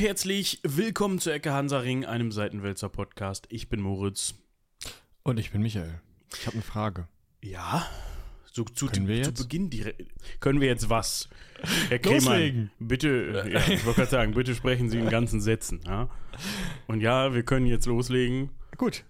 und herzlich willkommen zu Ecke Hansaring, einem Seitenwälzer Podcast. Ich bin Moritz. Und ich bin Michael. Ich habe eine Frage. Ja, so zu, Können wir zu jetzt? Beginn direkt. Können wir jetzt was? Herr Kremann, Loslegen. bitte, ja, ich wollte gerade sagen, bitte sprechen Sie in ganzen Sätzen. Ja? Und ja, wir können jetzt loslegen. Gut.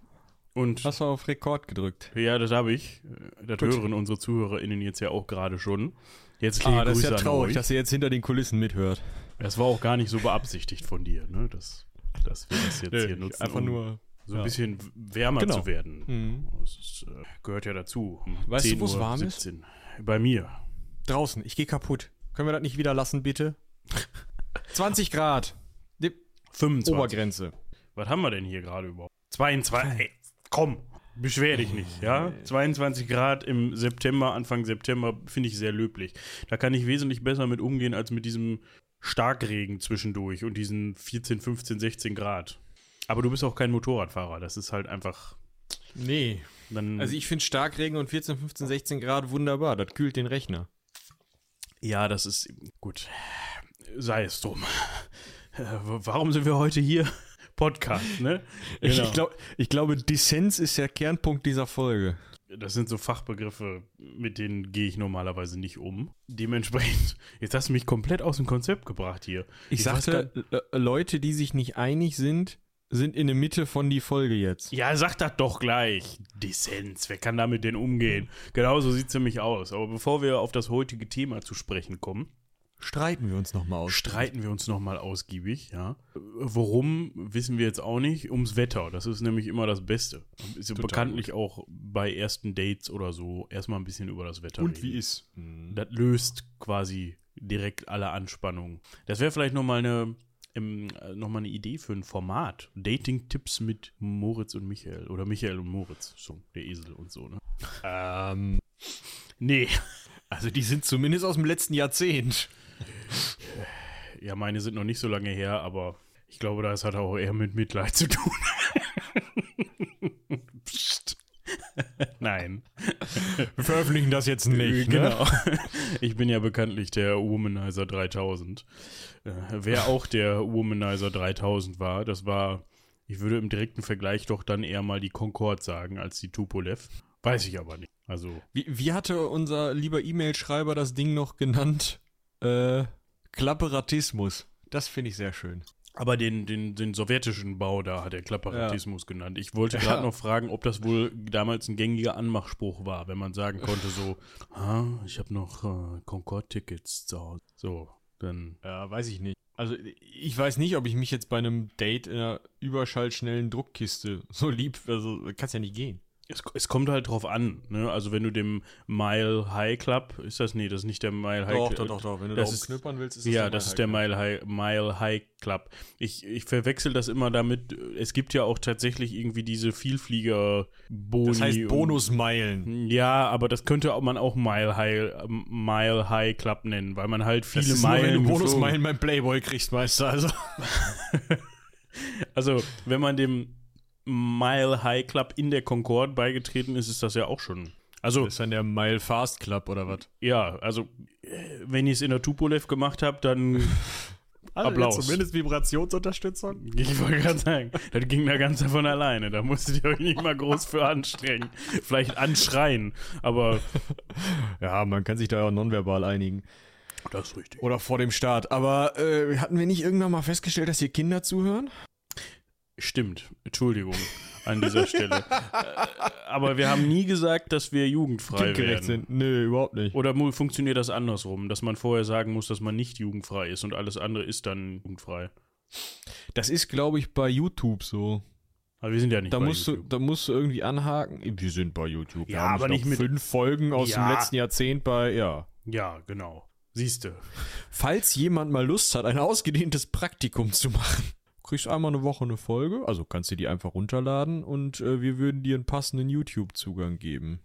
Und Hast du auf Rekord gedrückt? ja, das habe ich. Das Gut. hören unsere ZuhörerInnen jetzt ja auch gerade schon. Jetzt Ah, das ist ja traurig, dass ihr jetzt hinter den Kulissen mithört. Das war auch gar nicht so beabsichtigt von dir, ne? Das, dass wir das jetzt hier nutzen. einfach um nur. so ein ja. bisschen wärmer Genau. zu werden. Mhm. Das ist, äh, gehört ja dazu. Um Weißt du, 10 wo's Uhr warm ist? 17. Bei mir. Draußen, ich gehe kaputt. Können wir das nicht wieder lassen, bitte? 20 Grad. Die 25. Obergrenze. Was haben wir denn hier gerade überhaupt? 22. Ey, komm, beschwer dich nicht, ja? 22 Grad im September, Anfang September, finde ich sehr löblich. Da kann ich wesentlich besser mit umgehen als mit diesem Starkregen zwischendurch und diesen 14, 15, 16 Grad. Aber du bist auch kein Motorradfahrer. Das ist halt einfach. Nee. Dann, Also ich finde Starkregen und 14, 15, 16 Grad wunderbar. Das kühlt den Rechner. Ja, das ist gut. Sei es drum. Warum sind wir heute hier? Podcast, ne? Ich, Genau. ich, glaub, ich glaube, Dissens ist der Kernpunkt dieser Folge. Das sind so Fachbegriffe, mit denen gehe ich normalerweise nicht um. Dementsprechend, jetzt hast du mich komplett aus dem Konzept gebracht hier. Ich, weiß sagte, Leute, die sich nicht einig sind, sind in der Mitte von die Folge jetzt. Ja, sag das doch gleich. Dissens, wer kann damit denn umgehen? Genauso sieht's nämlich aus. Aber bevor wir auf das heutige Thema zu sprechen kommen, Streiten wir uns nochmal aus. streiten wir uns nochmal ausgiebig, ja. Worum, wissen wir jetzt auch nicht. Ums Wetter. Das ist nämlich immer das Beste. Ist ja Total bekanntlich auch bei ersten Dates oder so erstmal ein bisschen über das Wetter reden. ist? Das löst quasi direkt alle Anspannungen. Das wäre vielleicht nochmal eine, ähm, äh, noch mal eine Idee für ein Format. Dating-Tipps mit Moritz und Michael. Oder Michael und Moritz. So, der Esel und so, ne? Ähm, Nee. also die sind zumindest aus dem letzten Jahrzehnt. Ja, meine sind noch nicht so lange her, aber ich glaube, das hat auch eher mit Mitleid zu tun. Psst. Nein. Wir veröffentlichen das jetzt nicht. Ne? Genau. Ich bin ja bekanntlich der Womanizer 3000. Äh, wer auch der Womanizer 3000 war, das war, ich würde im direkten Vergleich doch dann eher mal die Concorde sagen als die Tupolev. Weiß ich aber nicht. Also, Wie, wie hatte unser lieber E-Mail-Schreiber das Ding noch genannt? Äh, Klapperatismus. Das finde ich sehr schön. aber den, den, den sowjetischen Bau da hat er Klapperatismus genannt. Ich wollte gerade Ja. noch fragen, ob das wohl damals ein gängiger Anmachspruch war, wenn man sagen konnte so, ah, ich habe noch äh, Concorde-Tickets zu Hause. So, dann Ja, weiß ich nicht. Also ich weiß nicht, ob ich mich jetzt bei einem Date in einer überschallschnellen Druckkiste so lieb, also kannst ja nicht gehen. Es, es kommt halt drauf an, ne? Also wenn du dem Mile High Club, ist das nee, das ist nicht der Mile High Club. Wenn du das da ist- knippern willst, ist Ja, das ist der Mile High, Mile High Club. Ich, ich verwechsel das immer damit, es gibt ja auch tatsächlich irgendwie diese Vielflieger-Boni. Das heißt Bonusmeilen. Ja, aber das könnte auch- man auch Mile High, ähm, Mile High Club nennen, weil man halt viele Das ist nur, Meilen. wenn du Bonusmeilen beim Playboy kriegst, Meister. Also. Also, wenn man dem Mile High Club in der Concorde beigetreten ist, ist das ja auch schon. Also, Das ist dann der Mile Fast Club oder was? Ja, also wenn ich es in der Tupolev gemacht habe, dann Applaus. Also Zumindest Vibrationsunterstützung. ich wollte gerade sagen, das ging da ganz von alleine. Da musstet ihr euch nicht mal groß für anstrengen. Vielleicht anschreien, aber Ja, man kann sich da ja nonverbal einigen. das ist richtig. Oder vor dem Start. Aber äh, hatten wir nicht irgendwann mal festgestellt, dass hier Kinder zuhören? Stimmt. Entschuldigung an dieser Stelle. Aber wir haben nie gesagt, dass wir jugendfrei werden. sind. Nö, überhaupt nicht. Oder funktioniert das andersrum, dass man vorher sagen muss, dass man nicht jugendfrei ist und alles andere ist dann jugendfrei? Das ist, glaube ich, bei YouTube so. Aber wir sind ja nicht Da bei musst, du, YouTube. da musst du irgendwie anhaken. Wir sind bei YouTube. Wir Ja, haben aber nicht mit- fünf Folgen aus Ja. dem letzten Jahrzehnt bei, ja. Ja, genau. Siehste. Falls jemand mal Lust hat, ein ausgedehntes Praktikum zu machen, kriegst einmal eine Woche eine Folge, also kannst du die einfach runterladen und äh, wir würden dir einen passenden YouTube-Zugang geben.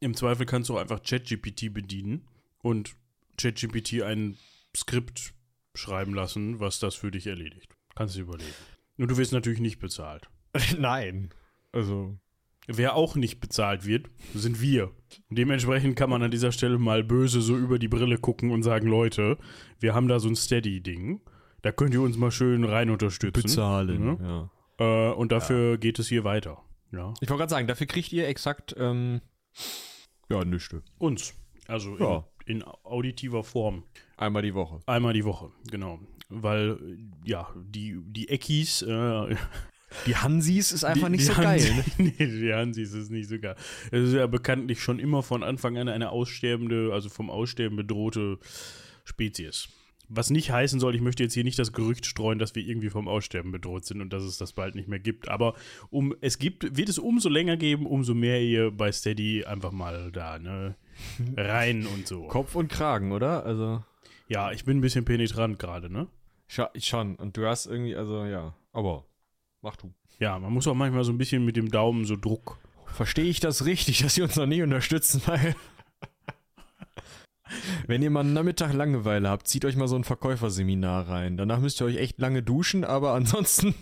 Im Zweifel kannst du auch einfach ChatGPT bedienen und ChatGPT ein Skript schreiben lassen, was das für dich erledigt. Kannst du dir überlegen. Und du wirst natürlich nicht bezahlt. Nein. Also. Wer auch nicht bezahlt wird, sind wir. Und dementsprechend kann man an dieser Stelle mal böse so über die Brille gucken und sagen, Leute, wir haben da so ein Steady-Ding. Da könnt ihr uns mal schön rein unterstützen. Bezahlen. Ja. Ja. Äh, und dafür geht es hier weiter. Ja. Ich wollte gerade sagen, dafür kriegt ihr exakt, ähm, ja, nüchte. Uns. Also Ja. in, in auditiver Form. Einmal die Woche. Einmal die Woche, genau. Weil, ja, die, die Eckis, äh, Die Hansis ist einfach die, nicht die so geil. Hansis- Ne? nee, die Hansis ist nicht so geil. Es ist ja bekanntlich schon immer von Anfang an eine aussterbende, also vom Aussterben bedrohte Spezies. Was nicht heißen soll, ich möchte jetzt hier nicht das Gerücht streuen, dass wir irgendwie vom Aussterben bedroht sind und dass es das bald nicht mehr gibt. Aber um es gibt, wird es umso länger geben, umso mehr ihr bei Steady einfach mal da, ne, rein und so. Kopf und Kragen, oder? Also, Ja, ich bin ein bisschen penetrant gerade, ne? scha schon. Und du hast irgendwie, also, ja. Aber, mach du. Ja, man muss auch manchmal so ein bisschen mit dem Daumen so Druck. Verstehe ich das richtig, dass sie uns noch nie unterstützen, weil. Wenn ihr mal einen Nachmittag Langeweile habt, zieht euch mal so ein Verkäuferseminar rein. Danach müsst ihr euch echt lange duschen, aber ansonsten.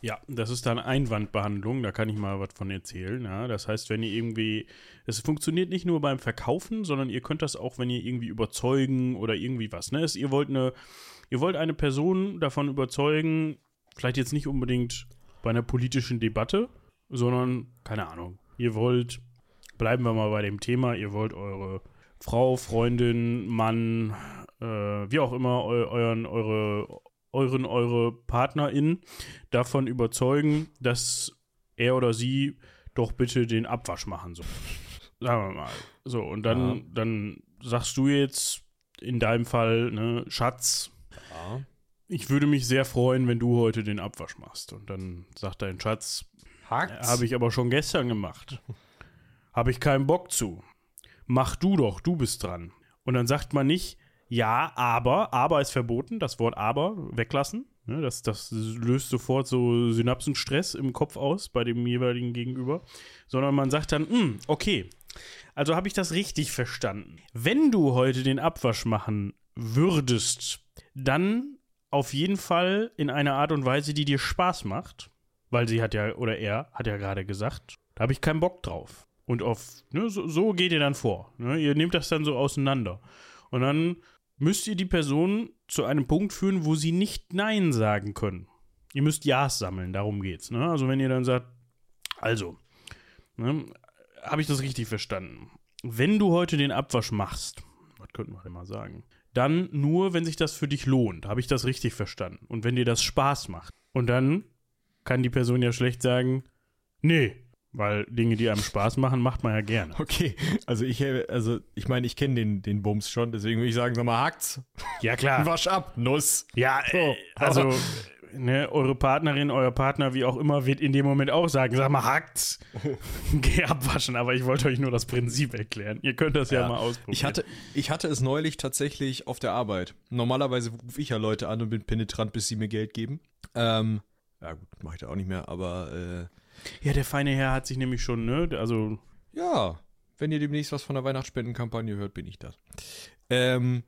Ja, das ist dann Einwandbehandlung, da kann ich mal was von erzählen. Ja, das heißt, wenn ihr irgendwie, es funktioniert nicht nur beim Verkaufen, sondern ihr könnt das auch, wenn ihr irgendwie überzeugen oder irgendwie was. Ne? Es, ihr wollt eine, ihr wollt eine Person davon überzeugen, vielleicht jetzt nicht unbedingt bei einer politischen Debatte, sondern keine Ahnung. Ihr wollt, bleiben wir mal bei dem Thema, ihr wollt eure Frau, Freundin, Mann, äh, wie auch immer, eu, euren, eure, euren, eure Partnerin davon überzeugen, dass er oder sie doch bitte den Abwasch machen soll. Sagen wir mal. So, und dann, Ja. dann sagst du jetzt in deinem Fall, ne, Schatz, Ja. ich würde mich sehr freuen, wenn du heute den Abwasch machst. Und dann sagt dein Schatz, habe ich aber schon gestern gemacht. Habe ich keinen Bock zu. Mach du doch, du bist dran. Und dann sagt man nicht, ja, aber, aber ist verboten, das Wort aber weglassen. Ne, das, das löst sofort so Synapsenstress im Kopf aus bei dem jeweiligen Gegenüber. Sondern man sagt dann, "Hm, okay, also habe ich das richtig verstanden. Wenn du heute den Abwasch machen würdest, dann auf jeden Fall in einer Art und Weise, die dir Spaß macht. Weil sie hat ja, oder er hat ja gerade gesagt, da habe ich keinen Bock drauf. Und auf, ne, so, so geht ihr dann vor. Ne? Ihr nehmt das dann so auseinander. Und dann müsst ihr die Person zu einem Punkt führen, wo sie nicht Nein sagen können. Ihr müsst Ja's sammeln, darum geht's. Ne? Also wenn ihr dann sagt, also, ne, habe ich das richtig verstanden? Wenn du heute den Abwasch machst, was könnten wir denn mal sagen? Dann nur, wenn sich das für dich lohnt. Habe ich das richtig verstanden? Und wenn dir das Spaß macht. Und dann kann die Person ja schlecht sagen, nee, weil Dinge, die einem Spaß machen, macht man ja gerne. Okay, also ich, also ich meine, ich kenne den, den Bums schon, deswegen würde ich sagen, sag mal, hakt's. Ja, klar. Wasch ab, Nuss. Ja, äh, also, ne, eure Partnerin, euer Partner, wie auch immer, wird in dem Moment auch sagen, sag mal, hackt's. Geh abwaschen, aber ich wollte euch nur das Prinzip erklären. Ihr könnt das ja, Ja. mal ausprobieren. Ich hatte, ich hatte es neulich tatsächlich auf der Arbeit. Normalerweise rufe ich ja Leute an und bin penetrant, bis sie mir Geld geben. Ähm, ja gut, mache ich da auch nicht mehr, aber äh, ja, der feine Herr hat sich nämlich schon, ne, also, ja, wenn ihr demnächst was von der Weihnachtsspendenkampagne hört, bin ich das. Ähm,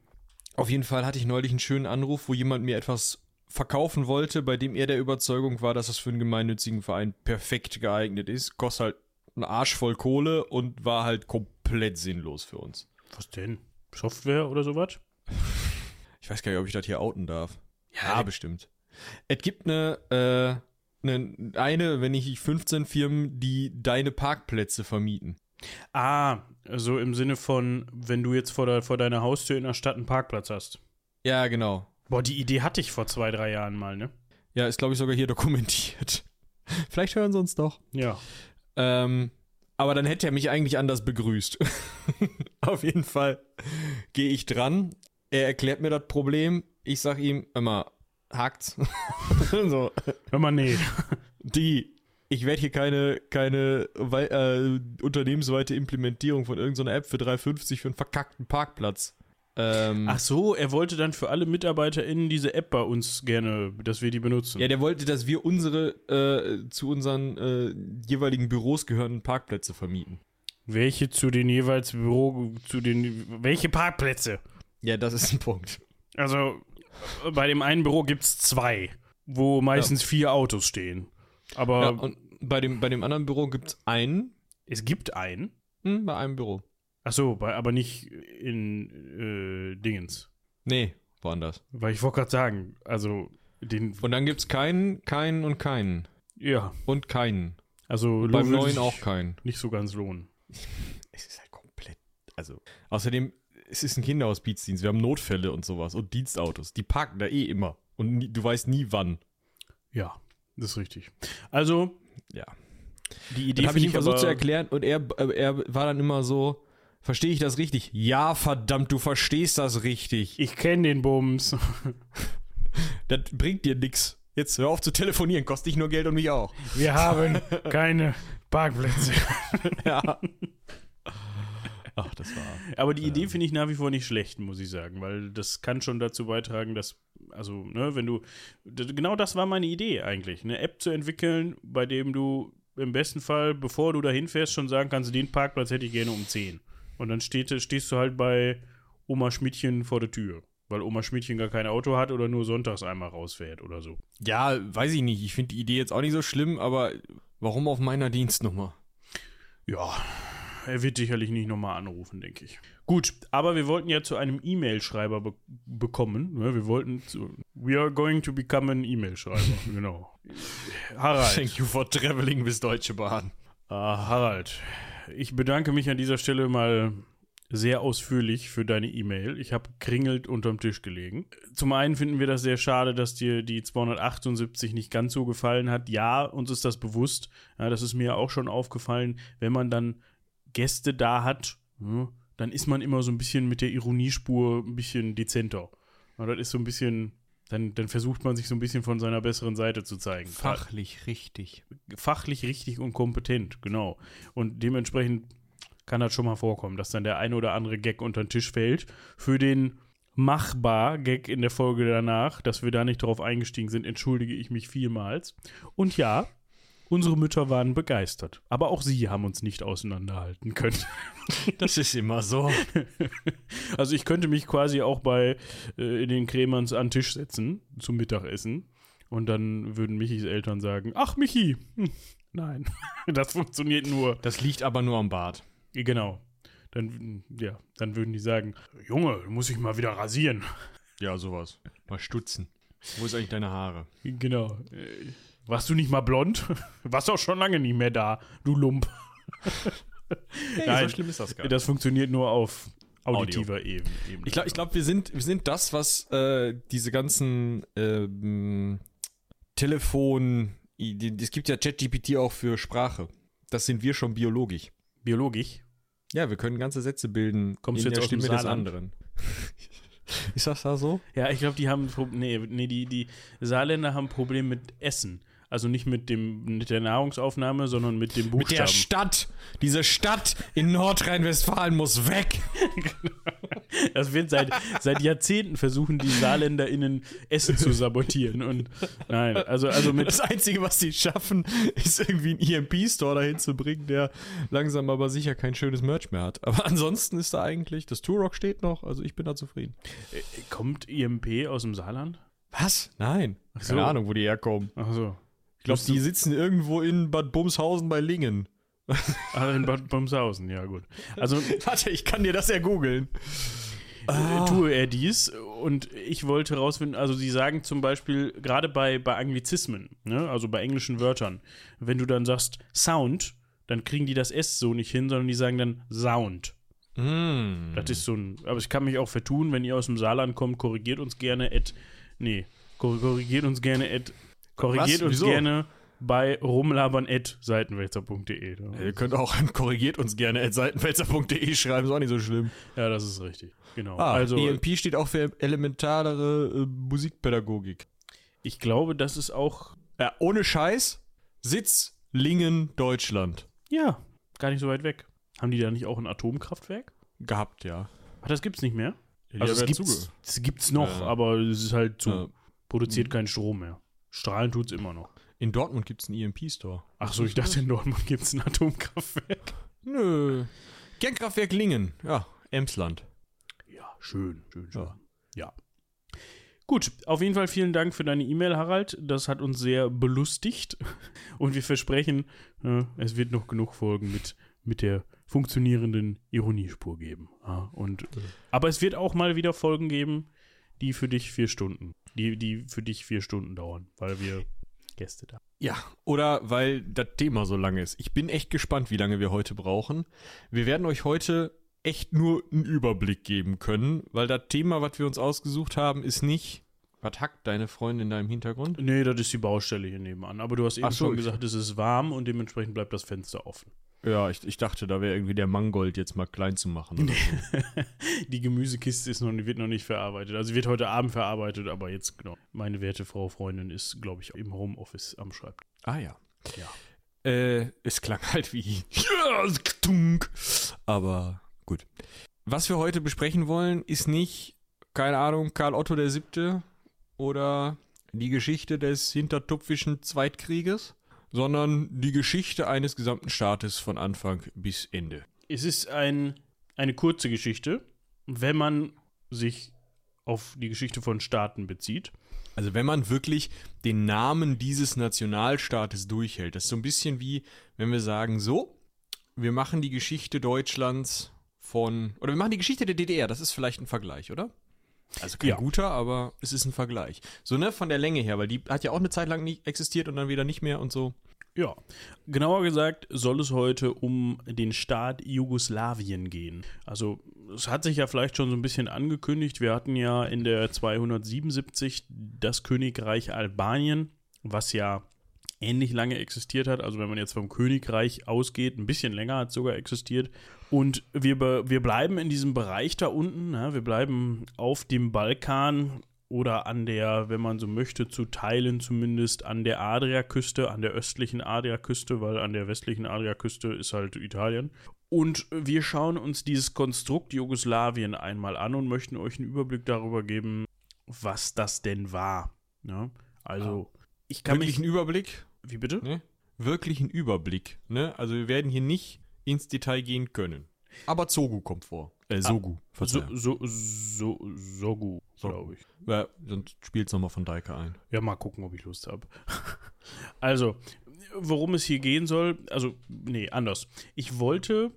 auf jeden Fall hatte ich neulich einen schönen Anruf, wo jemand mir etwas verkaufen wollte, bei dem er der Überzeugung war, dass das für einen gemeinnützigen Verein perfekt geeignet ist. Kostet halt einen Arsch voll Kohle und war halt komplett sinnlos für uns. was denn? Software oder sowas? Ich weiß gar nicht, ob ich das hier outen darf. Ja, Ja, bestimmt. Es gibt eine, äh, eine, eine, wenn nicht 15 Firmen, die deine Parkplätze vermieten. Ah, so im Sinne von, wenn du jetzt vor, der, vor deiner Haustür in der Stadt einen Parkplatz hast. Ja, genau. Boah, die Idee hatte ich vor zwei, drei Jahren mal, ne? Ja, ist, glaube ich, sogar hier dokumentiert. Vielleicht hören sie uns doch. Ja. Ähm, aber dann hätte er mich eigentlich anders begrüßt. Auf jeden Fall gehe ich dran. Er erklärt mir das Problem. Ich sag ihm, immer, hakt's. so, Hör mal, nee. die, ich werde hier keine, keine äh, unternehmensweite Implementierung von irgendeiner App für 3,50 für einen verkackten Parkplatz. Ähm, Ach so, er wollte dann für alle MitarbeiterInnen diese App bei uns gerne, dass wir die benutzen. ja, der wollte, dass wir unsere äh, zu unseren äh, jeweiligen Büros gehörenden Parkplätze vermieten. Welche zu den jeweils Büro, zu den, welche Parkplätze? Ja, das ist ein Punkt. Also, bei dem einen Büro gibt es zwei, wo meistens vier Autos stehen. Aber ja, und bei dem, bei dem anderen Büro gibt es einen. es gibt einen. Hm, bei einem Büro. Ach so, bei, aber nicht in äh, Dingens. Nee, das. Weil ich wollte gerade sagen, also den. Und dann gibt's keinen, keinen und keinen. Ja. Und keinen. Also Und beim neuen auch keinen. Nicht so ganz lohnen. Es ist halt komplett. Also. Außerdem, es ist ein Kinderhospizdienst. Wir haben Notfälle und sowas und Dienstautos. Die parken da eh immer. Und nie, du weißt nie wann. Ja, das ist richtig. Also, Ja. die Idee habe ich ihm versucht zu erklären und er, äh, er war dann immer so. Verstehe ich das richtig? Ja, verdammt, du verstehst das richtig. Ich kenne den Bums. Das bringt dir nix. Jetzt hör auf zu telefonieren, kostet dich nur Geld und mich auch. Wir haben keine Parkplätze. Ja. Ach, das war. Aber die Idee finde ich nach wie vor nicht schlecht, muss ich sagen, weil das kann schon dazu beitragen, dass, also, ne, wenn du, genau das war meine Idee eigentlich, eine App zu entwickeln, bei dem du im besten Fall, bevor du dahin fährst, schon sagen kannst, den Parkplatz hätte ich gerne um 10. Und dann steht, stehst du halt bei Oma Schmidtchen vor der Tür, weil Oma Schmidtchen gar kein Auto hat oder nur sonntags einmal rausfährt oder so. Ja, weiß ich nicht. Ich finde die Idee jetzt auch nicht so schlimm, aber warum auf meiner Dienstnummer? Ja, er wird sicherlich nicht nochmal anrufen, denke ich. Gut, aber wir wollten ja zu einem E-Mail-Schreiber be bekommen. Ne? Wir wollten zu. We are going to become an E-Mail-Schreiber, genau. Harald. Thank you for traveling bis Deutsche Bahn. Ah, Harald, ich bedanke mich an dieser Stelle mal sehr ausführlich für deine E-Mail. Ich habe kringelt unterm Tisch gelegen. Zum einen finden wir das sehr schade, dass dir die 278 nicht ganz so gefallen hat. Ja, uns ist das bewusst. Ja, das ist mir auch schon aufgefallen, wenn man dann Gäste da hat, ja, dann ist man immer so ein bisschen mit der Ironiespur ein bisschen dezenter. Ja, das ist so ein bisschen, dann, dann versucht man sich so ein bisschen von seiner besseren Seite zu zeigen. Fachlich richtig. fachlich richtig und kompetent, genau. Und dementsprechend kann das schon mal vorkommen, dass dann der ein oder andere Gag unter den Tisch fällt. Für den machbar Gag in der Folge danach, dass wir da nicht drauf eingestiegen sind, entschuldige ich mich vielmals. Und ja, unsere Mütter waren begeistert. Aber auch sie haben uns nicht auseinanderhalten können. Das ist immer so. Also ich könnte mich quasi auch bei äh, den Cremans an den Tisch setzen zum Mittagessen und dann würden Michis Eltern sagen, ach Michi, hm, nein, das funktioniert nur. Das liegt aber nur am Bart. Genau. Dann, ja, dann würden die sagen, Junge, du musst dich mal wieder rasieren. Ja, sowas. Mal stutzen. Wo ist eigentlich deine Haare? Genau. Warst du nicht mal blond? Warst auch schon lange nicht mehr da, du Lump. Hey, Nein, so schlimm ist das gar Das funktioniert nur auf auditiver Ebene. Ebene. Ich glaube, ich glaub, wir, sind, wir sind das, was äh, diese ganzen ähm, Telefon. Es gibt ja ChatGPT auch für Sprache. Das sind wir schon biologisch. Biologisch. Ja, wir können ganze Sätze bilden Kommst du in jetzt der aus dem Stimme des anderen. ist das da so? Ja, ich glaube, die haben nee, nee, die, die Saarländer haben ein Problem mit Essen. Also nicht mit dem mit der Nahrungsaufnahme, sondern mit dem Mit Buchstaben. der Stadt. Diese Stadt in Nordrhein-Westfalen muss weg. das wird seit, seit Jahrzehnten versuchen die SaarländerInnen Essen zu sabotieren. Und nein, also, also mit Das Einzige, was sie schaffen, ist irgendwie einen EMP-Store dahin zu bringen, der langsam aber sicher kein schönes Merch mehr hat. Aber ansonsten ist da eigentlich, das Turok steht noch, also ich bin da zufrieden. kommt IMP aus dem Saarland? Was? Nein. so. Keine Ahnung, wo die herkommen. Ach so. Ich glaube, die sitzen irgendwo in Bad Bumshausen bei Lingen. Ah, in Bad Bumshausen, ja gut. Also Warte, ich kann dir das ja googeln. äh, tue er dies und ich wollte rausfinden, also sie sagen zum Beispiel, gerade bei, bei Anglizismen, ne, also bei englischen Wörtern, wenn du dann sagst Sound, dann kriegen die das S so nicht hin, sondern die sagen dann Sound. Mm. Das ist so ein, aber ich kann mich auch vertun, wenn ihr aus dem Saarland kommt, korrigiert uns gerne at, nee, kor- korrigiert uns gerne at, korrigiert Was? uns Wieso? gerne bei rumlabern at seitenwälzer.de. Ihr könnt auch an korrigiert uns gerne at seitenwälzer.de schreiben, ist auch nicht so schlimm. Ja, das ist richtig. Genau. Ah, also, EMP steht auch für elementarere äh, Musikpädagogik. ich glaube, das ist auch, Ja, ohne Scheiß, Sitz Lingen, Deutschland. ja, gar nicht so weit weg. Haben die da nicht auch ein Atomkraftwerk? Gehabt, ja. Ach, das gibt's nicht mehr? Die Also, es ja gibt's, es gibt's noch, Ja. aber es ist halt zu. Ja. Produziert keinen Strom mehr. Strahlen tut's immer noch. In Dortmund gibt es einen EMP-Store. Ach so, ich dachte, in Dortmund gibt's ein Atomkraftwerk. Nö. Kernkraftwerk Lingen. Ja, Emsland. Ja, schön, schön, schön. Ja. Ja. Gut, auf jeden Fall vielen Dank für deine E-Mail, Harald. Das hat uns sehr belustigt. Und wir versprechen, äh, es wird noch genug Folgen mit, mit der funktionierenden Ironiespur geben. Und, äh, aber es wird auch mal wieder Folgen geben, die für dich vier Stunden. Die, die für dich vier Stunden dauern, weil wir Gäste da. Ja, oder weil das Thema so lang ist. Ich bin echt gespannt, wie lange wir heute brauchen. Wir werden euch heute echt nur einen Überblick geben können, weil das Thema, was wir uns ausgesucht haben, ist nicht. Was hackt deine Freundin in deinem Hintergrund? Nee, das ist die Baustelle hier nebenan. Aber du hast eben so, schon gesagt, es ist warm und dementsprechend bleibt das Fenster offen. Ja, ich, ich dachte, da wäre irgendwie der Mangold jetzt mal klein zu machen. Oder so. Die Gemüsekiste ist noch, wird noch nicht verarbeitet. Also wird heute Abend verarbeitet, aber jetzt, genau. Meine werte Frau Freundin ist, glaube ich, im Homeoffice am Schreibtisch. ah ja. Ja. Äh, es klang halt wie. Aber gut. Was wir heute besprechen wollen, ist nicht, keine Ahnung, Karl Otto der Siebte oder die Geschichte des hintertupfischen Zweitkrieges, sondern die Geschichte eines gesamten Staates von Anfang bis Ende. Es ist ein, eine kurze Geschichte, wenn man sich auf die Geschichte von Staaten bezieht. Also wenn man wirklich den Namen dieses Nationalstaates durchhält, das ist so ein bisschen wie, wenn wir sagen, so, wir machen die Geschichte Deutschlands von, oder wir machen die Geschichte der DDR, das ist vielleicht ein Vergleich, oder? Also kein Ja. guter, aber es ist ein Vergleich. So, ne, von der Länge her, weil die hat ja auch eine Zeit lang nicht existiert und dann wieder nicht mehr und so. Ja, genauer gesagt soll es heute um den Staat Jugoslawien gehen. Also es hat sich ja vielleicht schon so ein bisschen angekündigt. Wir hatten ja in der 277 das Königreich Albanien, was ja ähnlich lange existiert hat. Also wenn man jetzt vom Königreich ausgeht, ein bisschen länger hat es sogar existiert. Und wir, wir bleiben in diesem Bereich da unten. Ja, wir bleiben auf dem Balkan oder an der, wenn man so möchte, zu Teilen zumindest an der Adriaküste, an der östlichen Adriaküste, weil an der westlichen Adriaküste ist halt Italien. Und wir schauen uns dieses Konstrukt Jugoslawien einmal an und möchten euch einen Überblick darüber geben, was das denn war. Ja? Also, ich kann Wirklich mich. einen Überblick, Wie bitte? ne? Wirklich einen Überblick, ne? Also wir werden hier nicht ins Detail gehen können. Aber Zogu kommt vor. Äh, Sogu, So, Verzeihung. so, so, so Sogu. glaube ich. Ja, sonst spielt's nochmal von Deike ein. Ja, mal gucken, ob ich Lust habe. also, worum es hier gehen soll, also, nee, anders. Ich wollte,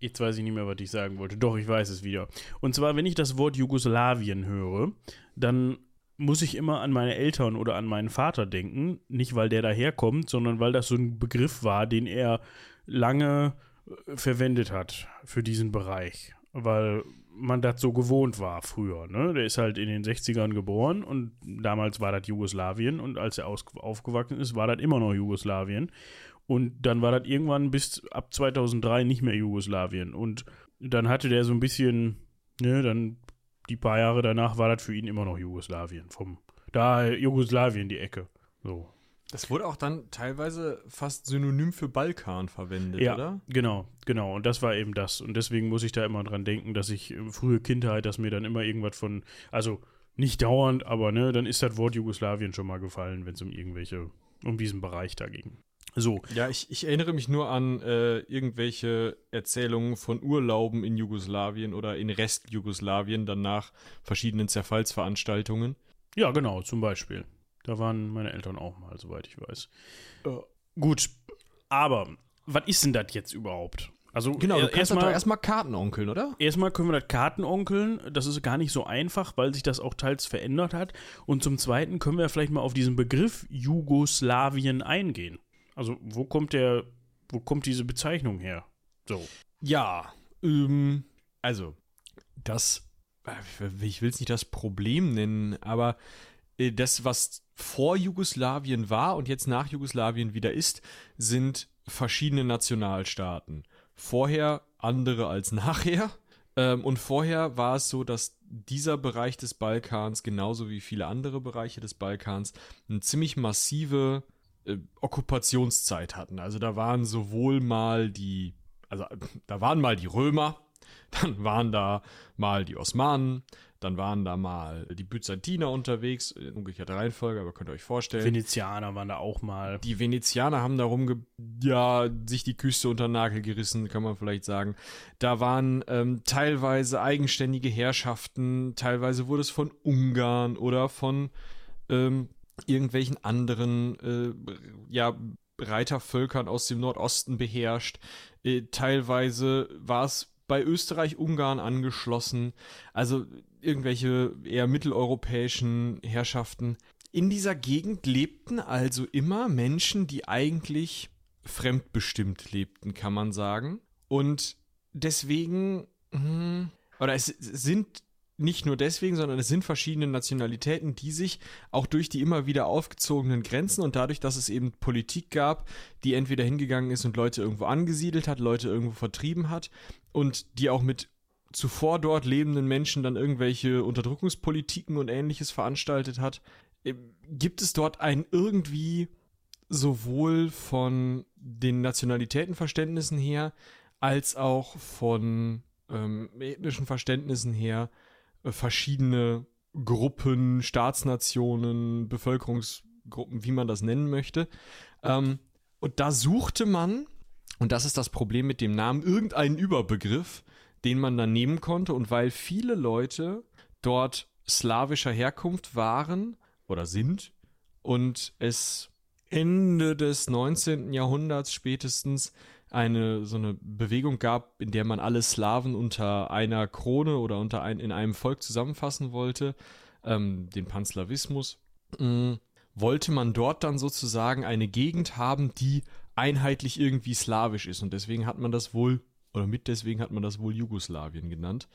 jetzt weiß ich nicht mehr, was ich sagen wollte. Doch, ich weiß es wieder. Und zwar, wenn ich das Wort Jugoslawien höre, dann muss ich immer an meine Eltern oder an meinen Vater denken. Nicht, weil der daherkommt, sondern weil das so ein Begriff war, den er lange äh, verwendet hat für diesen Bereich. Weil man das so gewohnt war früher. Ne? Der ist halt in den 60ern geboren und damals war das Jugoslawien und als er aufgewachsen ist, war das immer noch Jugoslawien. Und dann war das irgendwann bis ab 2003 nicht mehr Jugoslawien. Und dann hatte der so ein bisschen, ne, dann die paar Jahre danach war das für ihn immer noch Jugoslawien. Vom, da Jugoslawien die Ecke. So. Das wurde auch dann teilweise fast synonym für Balkan verwendet, Ja, oder? genau, genau. Und das war eben das. Und deswegen muss ich da immer dran denken, dass ich äh, frühe Kindheit, dass mir dann immer irgendwas von, also nicht dauernd, aber ne, dann ist das Wort Jugoslawien schon mal gefallen, wenn es um irgendwelche, um diesen Bereich da ging. So, Ja, ich, ich erinnere mich nur an äh, irgendwelche Erzählungen von Urlauben in Jugoslawien oder in Rest-Jugoslawien, danach verschiedenen Zerfallsveranstaltungen. ja, genau, zum Beispiel. Da waren meine Eltern auch mal, soweit ich weiß. Gut, aber was ist denn das jetzt überhaupt? Also, Genau, du äh, kannst erstmal erstmal Kartenonkeln, oder? Erstmal können wir das Kartenonkeln. Das ist gar nicht so einfach, weil sich das auch teils verändert hat. Und zum Zweiten können wir vielleicht mal auf diesen Begriff Jugoslawien eingehen. Also, wo kommt der, wo kommt diese Bezeichnung her? So. Ja, ähm, also, das, äh, ich will es nicht das Problem nennen, aber äh, das, was vor Jugoslawien war und jetzt nach Jugoslawien wieder ist, sind verschiedene Nationalstaaten. Vorher andere als nachher. Ähm, und vorher war es so, dass dieser Bereich des Balkans, genauso wie viele andere Bereiche des Balkans, eine ziemlich massive äh, Okkupationszeit hatten. Also da waren sowohl mal die, also da waren mal die Römer, dann waren da mal die Osmanen, dann waren da mal die Byzantiner unterwegs, in umgekehrter Reihenfolge, aber könnt ihr euch vorstellen. Venezianer waren da auch mal. Die Venezianer haben darum, ja, sich die Küste unter den Nagel gerissen, kann man vielleicht sagen. Da waren ähm, teilweise eigenständige Herrschaften, teilweise wurde es von Ungarn oder von ähm, irgendwelchen anderen, äh, ja, Reitervölkern aus dem Nordosten beherrscht. Äh, teilweise war es bei Österreich-Ungarn angeschlossen, also irgendwelche eher mitteleuropäischen Herrschaften. In dieser Gegend lebten also immer Menschen, die eigentlich fremdbestimmt lebten, kann man sagen. Und deswegen, hm, oder es sind nicht nur deswegen, sondern es sind verschiedene Nationalitäten, die sich auch durch die immer wieder aufgezogenen Grenzen und dadurch, dass es eben Politik gab, die entweder hingegangen ist und Leute irgendwo angesiedelt hat, Leute irgendwo vertrieben hat und die auch mit zuvor dort lebenden Menschen dann irgendwelche Unterdrückungspolitiken und ähnliches veranstaltet hat, äh, gibt es dort ein irgendwie sowohl von den Nationalitätenverständnissen her als auch von ähm, ethnischen Verständnissen her verschiedene Gruppen, Staatsnationen, Bevölkerungsgruppen, wie man das nennen möchte. Ähm, und da suchte man, und das ist das Problem mit dem Namen, irgendeinen Überbegriff, den man dann nehmen konnte. Und weil viele Leute dort slawischer Herkunft waren oder sind und es Ende des 19. Jahrhunderts spätestens eine so eine Bewegung gab, in der man alle Slawen unter einer Krone oder unter ein, in einem Volk zusammenfassen wollte, ähm, den Panslawismus, äh, wollte man dort dann sozusagen eine Gegend haben, die einheitlich irgendwie slawisch ist. Und deswegen hat man das wohl, oder mit deswegen hat man das wohl Jugoslawien genannt.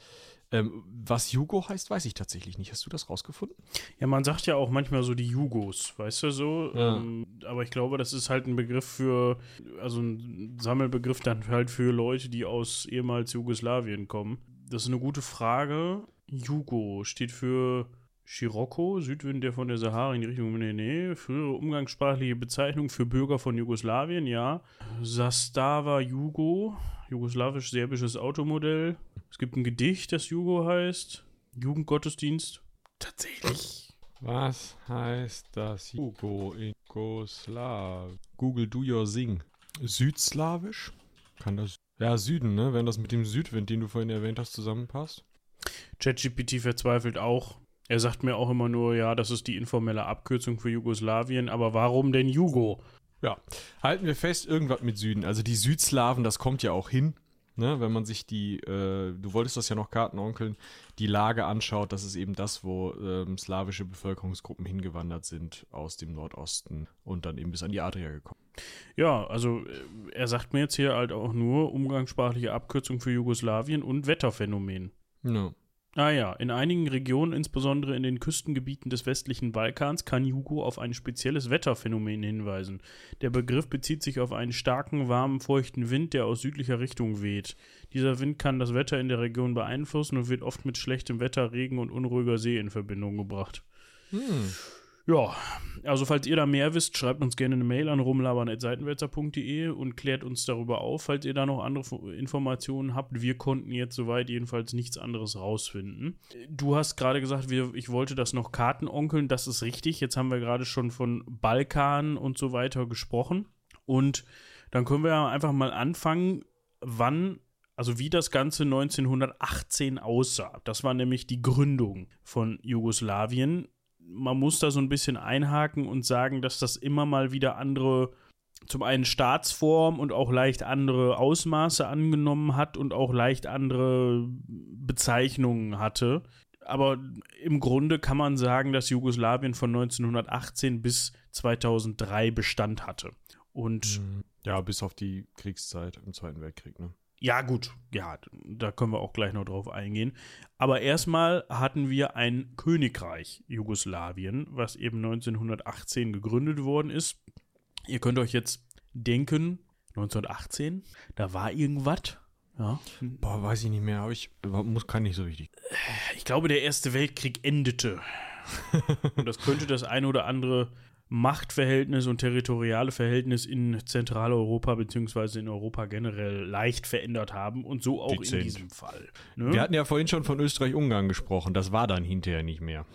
Ähm, was Jugo heißt, weiß ich tatsächlich nicht. Hast du das rausgefunden? Ja, man sagt ja auch manchmal so die Jugos, weißt du so? Ja. Ähm, aber ich glaube, das ist halt ein Begriff für, also ein Sammelbegriff dann halt für Leute, die aus ehemals Jugoslawien kommen. Das ist eine gute Frage. Jugo steht für Scirocco, Südwind, der von der Sahara in die Richtung nee, nee, frühere umgangssprachliche Bezeichnung für Bürger von Jugoslawien, ja. Sastava Jugo, jugoslawisch-serbisches Automodell. Es gibt ein Gedicht, das Jugo heißt. Jugendgottesdienst. Tatsächlich. Was heißt das Jugo in Jugoslaw? Google do your sing. Südslawisch? Kann das. Ja, Süden, ne? Wenn das mit dem Südwind, den du vorhin erwähnt hast, zusammenpasst. ChatGPT verzweifelt auch. Er sagt mir auch immer nur, ja, das ist die informelle Abkürzung für Jugoslawien, aber warum denn Jugo? Ja, halten wir fest, irgendwas mit Süden. Also die Südslawen, das kommt ja auch hin. Ne, wenn man sich die, äh, du wolltest das ja noch Kartenonkeln, die Lage anschaut, das ist eben das, wo ähm, slawische Bevölkerungsgruppen hingewandert sind aus dem Nordosten und dann eben bis an die Adria gekommen. Ja, also äh, er sagt mir jetzt hier halt auch nur umgangssprachliche Abkürzung für Jugoslawien und Wetterphänomen. Ja. Ah in einigen Regionen, insbesondere in den Küstengebieten des westlichen Balkans, kann Jugo auf ein spezielles Wetterphänomen hinweisen. Der Begriff bezieht sich auf einen starken, warmen, feuchten Wind, der aus südlicher Richtung weht. Dieser Wind kann das Wetter in der Region beeinflussen und wird oft mit schlechtem Wetter, Regen und unruhiger See in Verbindung gebracht. Hm. Ja, also falls ihr da mehr wisst, schreibt uns gerne eine Mail an rumlabern.seitenwälzer.de und klärt uns darüber auf, falls ihr da noch andere Informationen habt. Wir konnten jetzt soweit jedenfalls nichts anderes rausfinden. Du hast gerade gesagt, wir, ich wollte das noch Kartenonkeln, das ist richtig. Jetzt haben wir gerade schon von Balkan und so weiter gesprochen. Und dann können wir einfach mal anfangen, wann also wie das Ganze 1918 aussah. Das war nämlich die Gründung von Jugoslawien. Man muss da so ein bisschen einhaken und sagen, dass das immer mal wieder andere, zum einen Staatsform und auch leicht andere Ausmaße angenommen hat und auch leicht andere Bezeichnungen hatte. Aber im Grunde kann man sagen, dass Jugoslawien von 1918 bis 2003 Bestand hatte. Und Ja, bis auf die Kriegszeit im Zweiten Weltkrieg, ne? Ja, gut, ja, da können wir auch gleich noch drauf eingehen. Aber erstmal hatten wir ein Königreich Jugoslawien, was eben 1918 gegründet worden ist. Ihr könnt euch jetzt denken, 1918, da war irgendwas. Ja. Boah, weiß ich nicht mehr, aber ich muss kann nicht so wichtig. Ich glaube, der Erste Weltkrieg endete. Und das könnte das eine oder andere Machtverhältnis und territoriale Verhältnis in Zentraleuropa beziehungsweise in Europa generell leicht verändert haben und so auch in Dezent. diesem Fall. ne? Wir hatten ja vorhin schon von Österreich-Ungarn gesprochen, das war dann hinterher nicht mehr.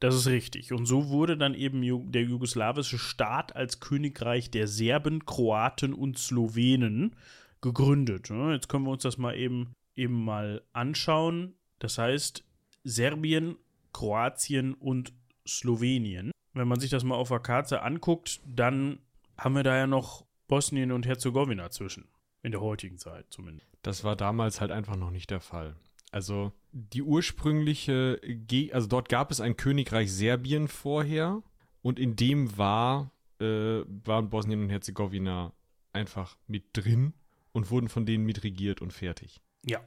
Das ist richtig. Und so wurde dann eben der jugoslawische Staat als Königreich der Serben, Kroaten und Slowenen gegründet. ne? Jetzt können wir uns das mal eben, eben mal anschauen. Das heißt, Serbien, Kroatien und Slowenien. Wenn man sich das mal auf der Karte anguckt, dann haben wir da ja noch Bosnien und Herzegowina zwischen. In der heutigen Zeit zumindest. Das war damals halt einfach noch nicht der Fall. Also die ursprüngliche, Ge also dort gab es ein Königreich Serbien vorher und in dem war, äh, waren Bosnien und Herzegowina einfach mit drin und wurden von denen mitregiert und fertig. Ja.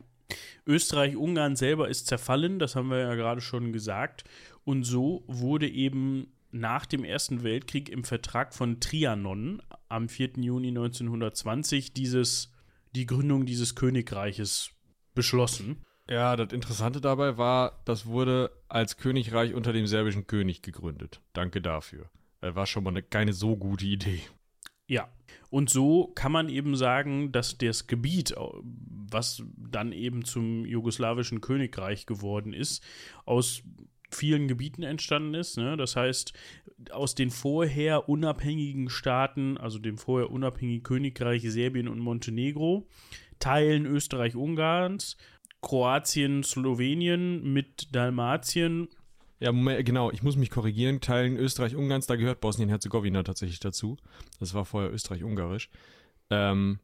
Österreich-Ungarn selber ist zerfallen, das haben wir ja gerade schon gesagt. Und so wurde eben nach dem Ersten Weltkrieg im Vertrag von Trianon am 4. Juni 1920 dieses, die Gründung dieses Königreiches beschlossen. Ja, das Interessante dabei war, das wurde als Königreich unter dem serbischen König gegründet. Danke dafür. Das war schon mal eine, keine so gute Idee. Ja, und so kann man eben sagen, dass das Gebiet, was dann eben zum jugoslawischen Königreich geworden ist, aus vielen Gebieten entstanden ist. Ne? Das heißt, aus den vorher unabhängigen Staaten, also dem vorher unabhängigen Königreich Serbien und Montenegro, Teilen Österreich-Ungarns, Kroatien, Slowenien mit Dalmatien. Ja, Moment, genau, ich muss mich korrigieren. Teilen Österreich-Ungarns, da gehört Bosnien-Herzegowina tatsächlich dazu. Das war vorher Österreich-Ungarisch. Ähm,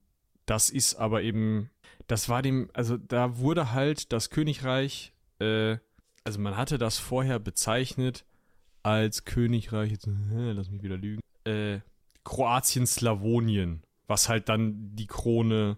das ist aber eben, das war dem, also da wurde halt das Königreich, äh, also man hatte das vorher bezeichnet als Königreich, jetzt, lass mich wieder lügen, äh, Kroatien-Slawonien, was halt dann die Krone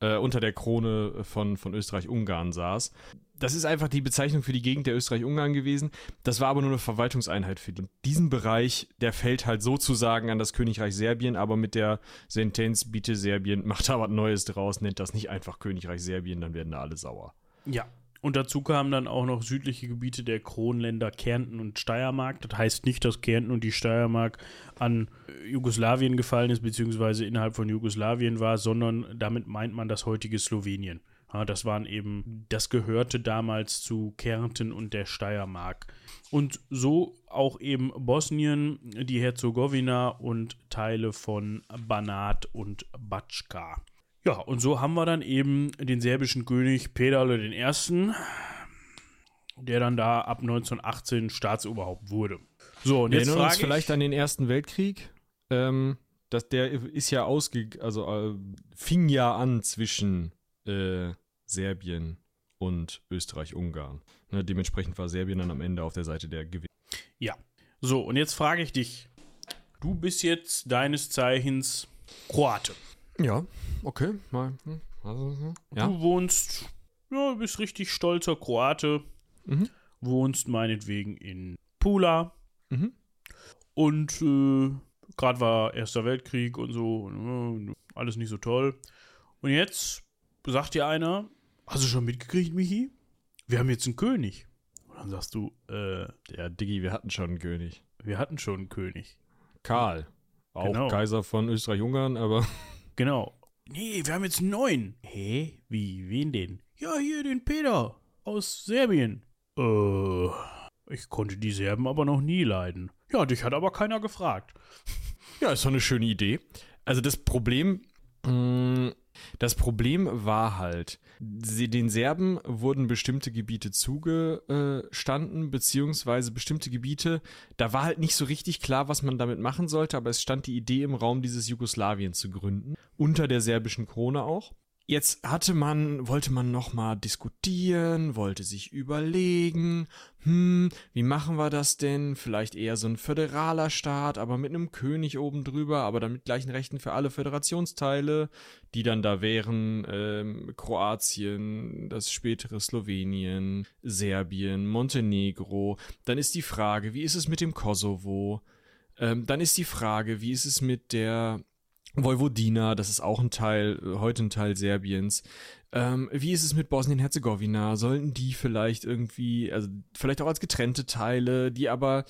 äh, unter der Krone von, von Österreich-Ungarn saß. Das ist einfach die Bezeichnung für die Gegend der Österreich-Ungarn gewesen. Das war aber nur eine Verwaltungseinheit für die. Diesen Bereich, der fällt halt sozusagen an das Königreich Serbien, aber mit der Sentenz, bitte Serbien, macht da was Neues draus, nennt das nicht einfach Königreich Serbien, dann werden da alle sauer. Ja, und dazu kamen dann auch noch südliche Gebiete der Kronländer Kärnten und Steiermark. Das heißt nicht, dass Kärnten und die Steiermark an Jugoslawien gefallen ist, beziehungsweise innerhalb von Jugoslawien war, sondern damit meint man das heutige Slowenien. Ja, das waren eben, das gehörte damals zu Kärnten und der Steiermark. Und so auch eben Bosnien, die Herzegowina und Teile von Banat und Batschka. Ja, und so haben wir dann eben den serbischen König Pedale I., der dann da ab 1918 Staatsoberhaupt wurde. So, und jetzt frage uns vielleicht an den Ersten Weltkrieg. Ähm, das, der ist ja ausge... also äh, fing ja an zwischen äh, Serbien und Österreich-Ungarn. Ne, dementsprechend war Serbien dann am Ende auf der Seite der Gewinner. Ja. So, und jetzt frage ich dich. Du bist jetzt deines Zeichens Kroate. Ja, okay. Mal, hm, also, hm, ja. Du wohnst, ja, bist richtig stolzer Kroate. Mhm. Wohnst meinetwegen in Pula. Mhm. Und äh, gerade war Erster Weltkrieg und so. Und, äh, alles nicht so toll. Und jetzt sagt dir einer, hast du schon mitgekriegt, Michi? Wir haben jetzt einen König. Und dann sagst du, äh, ja, Diggi, wir hatten schon einen König. Wir hatten schon einen König. Karl. Auch genau. Kaiser von Österreich-Ungarn, aber. Genau. Nee, wir haben jetzt einen neuen. Hä? Wie? Wen denn? Ja, hier den Peter aus Serbien. Äh, ich konnte die Serben aber noch nie leiden. Ja, dich hat aber keiner gefragt. Ja, ist doch eine schöne Idee. Also das Problem, mh, mm, das Problem war halt, den Serben wurden bestimmte Gebiete zugestanden, beziehungsweise bestimmte Gebiete, da war halt nicht so richtig klar, was man damit machen sollte, aber es stand die Idee im Raum, dieses Jugoslawien zu gründen, unter der serbischen Krone auch. Jetzt hatte man, wollte man nochmal diskutieren, wollte sich überlegen, hm, wie machen wir das denn? Vielleicht eher so ein föderaler Staat, aber mit einem König oben drüber, aber dann mit gleichen Rechten für alle Föderationsteile, die dann da wären, ähm, Kroatien, das spätere Slowenien, Serbien, Montenegro. Dann ist die Frage, wie ist es mit dem Kosovo? Ähm, dann ist die Frage, wie ist es mit der Vojvodina, das ist auch ein Teil, heute ein Teil Serbiens. Ähm, wie ist es mit Bosnien-Herzegowina? Sollten die vielleicht irgendwie, also vielleicht auch als getrennte Teile, die aber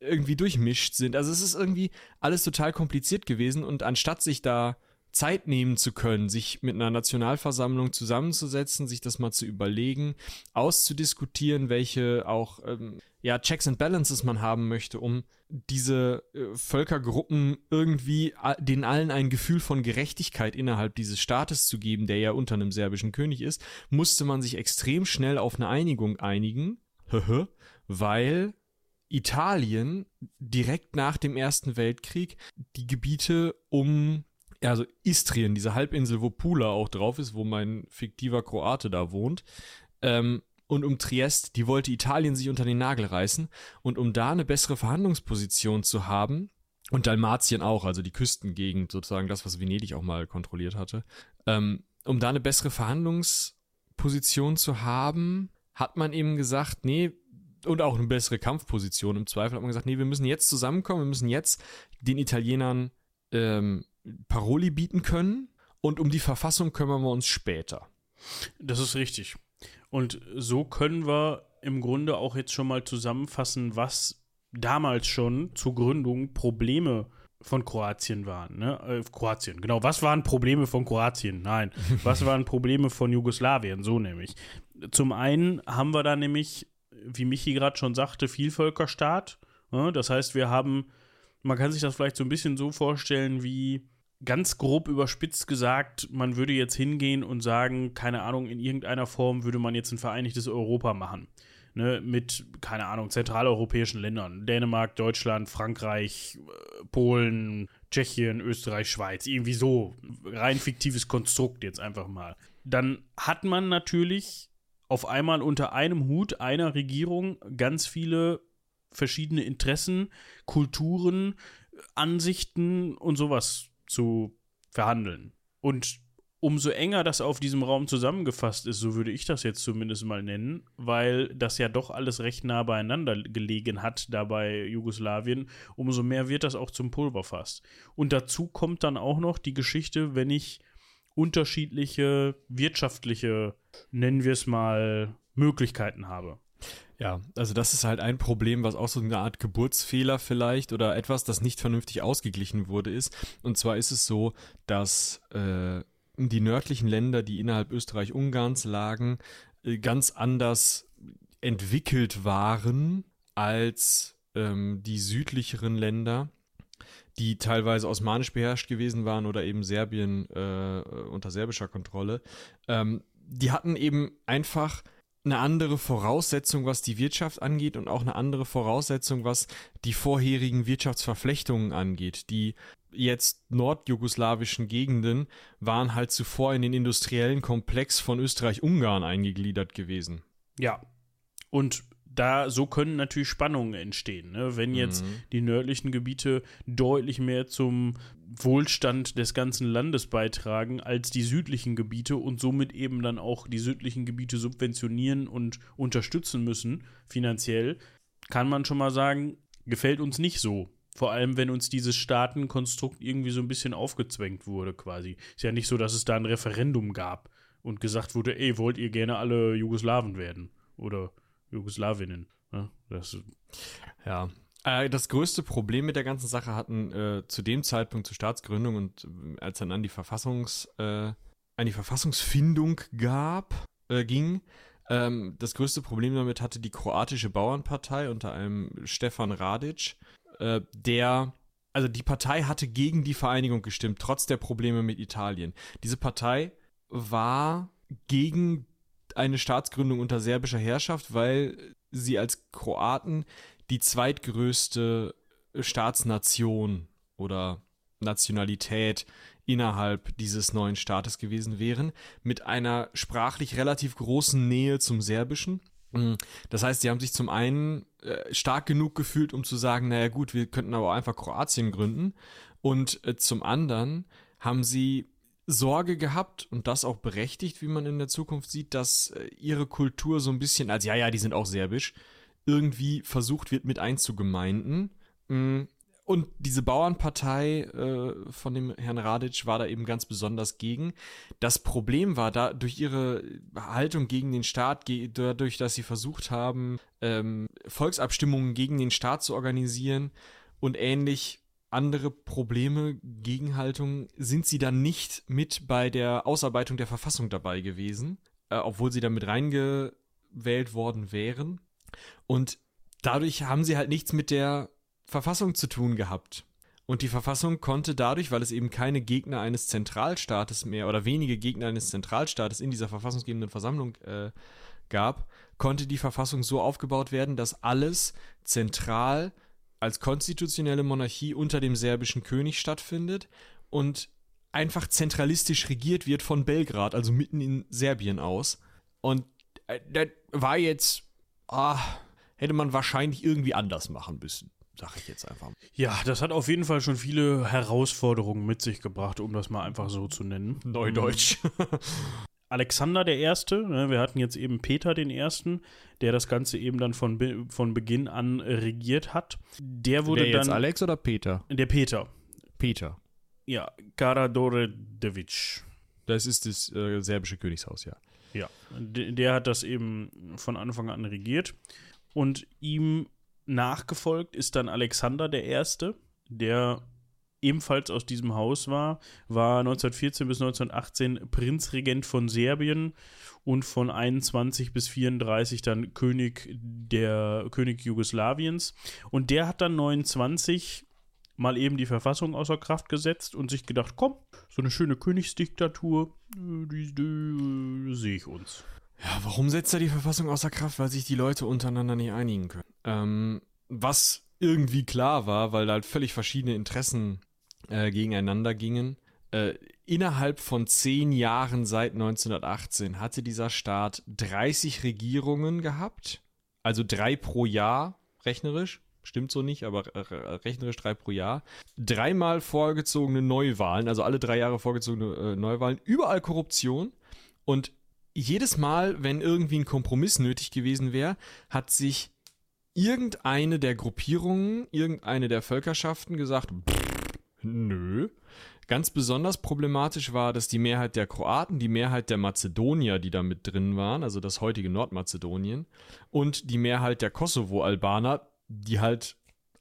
irgendwie durchmischt sind? Also es ist irgendwie alles total kompliziert gewesen und anstatt sich da Zeit nehmen zu können, sich mit einer Nationalversammlung zusammenzusetzen, sich das mal zu überlegen, auszudiskutieren, welche auch ähm, ja, Checks and Balances man haben möchte, um diese äh, Völkergruppen irgendwie den allen ein Gefühl von Gerechtigkeit innerhalb dieses Staates zu geben, der ja unter einem serbischen König ist, musste man sich extrem schnell auf eine Einigung einigen, weil Italien direkt nach dem Ersten Weltkrieg die Gebiete um also Istrien, diese Halbinsel, wo Pula auch drauf ist, wo mein fiktiver Kroate da wohnt. Ähm, und um Triest, die wollte Italien sich unter den Nagel reißen. Und um da eine bessere Verhandlungsposition zu haben, und Dalmatien auch, also die Küstengegend, sozusagen das, was Venedig auch mal kontrolliert hatte, ähm, um da eine bessere Verhandlungsposition zu haben, hat man eben gesagt, nee, und auch eine bessere Kampfposition im Zweifel, hat man gesagt, nee, wir müssen jetzt zusammenkommen, wir müssen jetzt den Italienern ähm, Paroli bieten können und um die Verfassung kümmern wir uns später. Das ist richtig. Und so können wir im Grunde auch jetzt schon mal zusammenfassen, was damals schon zur Gründung Probleme von Kroatien waren. Ne? Äh, Kroatien, genau. Was waren Probleme von Kroatien? Nein. Was waren Probleme von Jugoslawien? So nämlich. Zum einen haben wir da nämlich, wie Michi gerade schon sagte, Vielvölkerstaat. Ne? Das heißt, wir haben, man kann sich das vielleicht so ein bisschen so vorstellen wie ganz grob überspitzt gesagt, man würde jetzt hingehen und sagen, keine Ahnung, in irgendeiner Form würde man jetzt ein vereinigtes Europa machen. Ne, mit, keine Ahnung, zentraleuropäischen Ländern. Dänemark, Deutschland, Frankreich, äh, Polen, Tschechien, Österreich, Schweiz. Irgendwie so. Rein fiktives Konstrukt jetzt einfach mal. Dann hat man natürlich auf einmal unter einem Hut einer Regierung ganz viele verschiedene Interessen, Kulturen, Ansichten und sowas zu verhandeln. Und umso enger das auf diesem Raum zusammengefasst ist, so würde ich das jetzt zumindest mal nennen, weil das ja doch alles recht nah beieinander gelegen hat, da bei Jugoslawien, umso mehr wird das auch zum Pulverfass. Und dazu kommt dann auch noch die Geschichte, wenn ich unterschiedliche wirtschaftliche, nennen wir es mal, Möglichkeiten habe. Ja, also das ist halt ein Problem, was auch so eine Art Geburtsfehler vielleicht oder etwas, das nicht vernünftig ausgeglichen wurde, ist. Und zwar ist es so, dass äh, die nördlichen Länder, die innerhalb Österreich-Ungarns lagen, äh, ganz anders entwickelt waren als ähm, die südlicheren Länder, die teilweise osmanisch beherrscht gewesen waren oder eben Serbien äh, unter serbischer Kontrolle. Ähm, die hatten eben einfach eine andere Voraussetzung, was die Wirtschaft angeht und auch eine andere Voraussetzung, was die vorherigen Wirtschaftsverflechtungen angeht. Die jetzt nordjugoslawischen Gegenden waren halt zuvor in den industriellen Komplex von Österreich-Ungarn eingegliedert gewesen. Ja. Und da so können natürlich Spannungen entstehen. Ne? Wenn jetzt mhm. die nördlichen Gebiete deutlich mehr zum Wohlstand des ganzen Landes beitragen als die südlichen Gebiete und somit eben dann auch die südlichen Gebiete subventionieren und unterstützen müssen, finanziell, kann man schon mal sagen, gefällt uns nicht so. Vor allem, wenn uns dieses Staatenkonstrukt irgendwie so ein bisschen aufgezwängt wurde, quasi. Ist ja nicht so, dass es da ein Referendum gab und gesagt wurde, ey, wollt ihr gerne alle Jugoslawen werden? Oder Jugoslawinnen. Ja, das, ja. Äh, das größte Problem mit der ganzen Sache hatten äh, zu dem Zeitpunkt zur Staatsgründung und äh, als dann an die Verfassungs, äh, an die Verfassungsfindung gab, ging, ähm, das größte Problem damit hatte die kroatische Bauernpartei unter einem Stefan Radic, äh, der also die Partei hatte gegen die Vereinigung gestimmt, trotz der Probleme mit Italien. Diese Partei war gegen eine Staatsgründung unter serbischer Herrschaft, weil sie als Kroaten die zweitgrößte Staatsnation oder Nationalität innerhalb dieses neuen Staates gewesen wären, mit einer sprachlich relativ großen Nähe zum Serbischen. Mm, das heißt, sie haben sich zum einen äh, stark genug gefühlt, um zu sagen, naja gut, wir könnten aber einfach Kroatien gründen. Und äh, zum anderen haben sie Sorge gehabt und das auch berechtigt, wie man in der Zukunft sieht, dass äh, ihre Kultur so ein bisschen als, ja, ja, die sind auch serbisch, irgendwie versucht wird mit einzugemeinden. Mm, und diese Bauernpartei äh, von dem Herrn Radic war da eben ganz besonders gegen. Das Problem war da durch ihre Haltung gegen den Staat, dadurch, dass sie versucht haben, ähm, Volksabstimmungen gegen den Staat zu organisieren und ähnlich andere Probleme, Gegenhaltungen, sind sie dann nicht mit bei der Ausarbeitung der Verfassung dabei gewesen, äh, obwohl sie damit reingewählt worden wären. Und dadurch haben sie halt nichts mit der Verfassung zu tun gehabt. Und die Verfassung konnte dadurch, weil es eben keine Gegner eines Zentralstaates mehr oder wenige Gegner eines Zentralstaates in dieser verfassungsgebenden Versammlung äh, gab, konnte die Verfassung so aufgebaut werden, dass alles zentral als konstitutionelle Monarchie unter dem serbischen König stattfindet und einfach zentralistisch regiert wird von Belgrad, also mitten in Serbien aus. Und äh, das war jetzt, ah, hätte man wahrscheinlich irgendwie anders machen müssen, sag ich jetzt einfach. Ja, das hat auf jeden Fall schon viele Herausforderungen mit sich gebracht, um das mal einfach so zu nennen. Neudeutsch. Alexander der Erste, ne, wir hatten jetzt eben Peter den Ersten, der das Ganze eben dann von, Be- von Beginn an regiert hat. Der wurde Wer jetzt dann Alex oder Peter? der Peter, Peter. ja, Karadorevic. Das ist das äh, serbische Königshaus, ja. Ja, der, der hat das eben von Anfang an regiert. Und ihm nachgefolgt ist dann Alexander der Erste, der ebenfalls aus diesem Haus war, war 1914 bis 1918 Prinzregent von Serbien und von 21 bis 34 dann König der König Jugoslawiens. Und der hat dann 29 mal eben die Verfassung außer Kraft gesetzt und sich gedacht, komm, so eine schöne Königsdiktatur, äh, die, die äh, sehe ich uns. Ja, warum setzt er die Verfassung außer Kraft? Weil sich die Leute untereinander nicht einigen können. Ähm, was irgendwie klar war, weil da halt völlig verschiedene Interessen äh, gegeneinander gingen. Äh, innerhalb von zehn Jahren seit 1918 hatte dieser Staat 30 Regierungen gehabt, also drei pro Jahr rechnerisch. Stimmt so nicht, aber rechnerisch drei pro Jahr. Dreimal vorgezogene Neuwahlen, also alle drei Jahre vorgezogene äh, Neuwahlen, überall Korruption. Und jedes Mal, wenn irgendwie ein Kompromiss nötig gewesen wäre, hat sich irgendeine der Gruppierungen, irgendeine der Völkerschaften gesagt, "Pff, nö. Ganz besonders problematisch war, dass die Mehrheit der Kroaten, die Mehrheit der Mazedonier, die da mit drin waren, also das heutige Nordmazedonien, und die Mehrheit der Kosovo-Albaner, die halt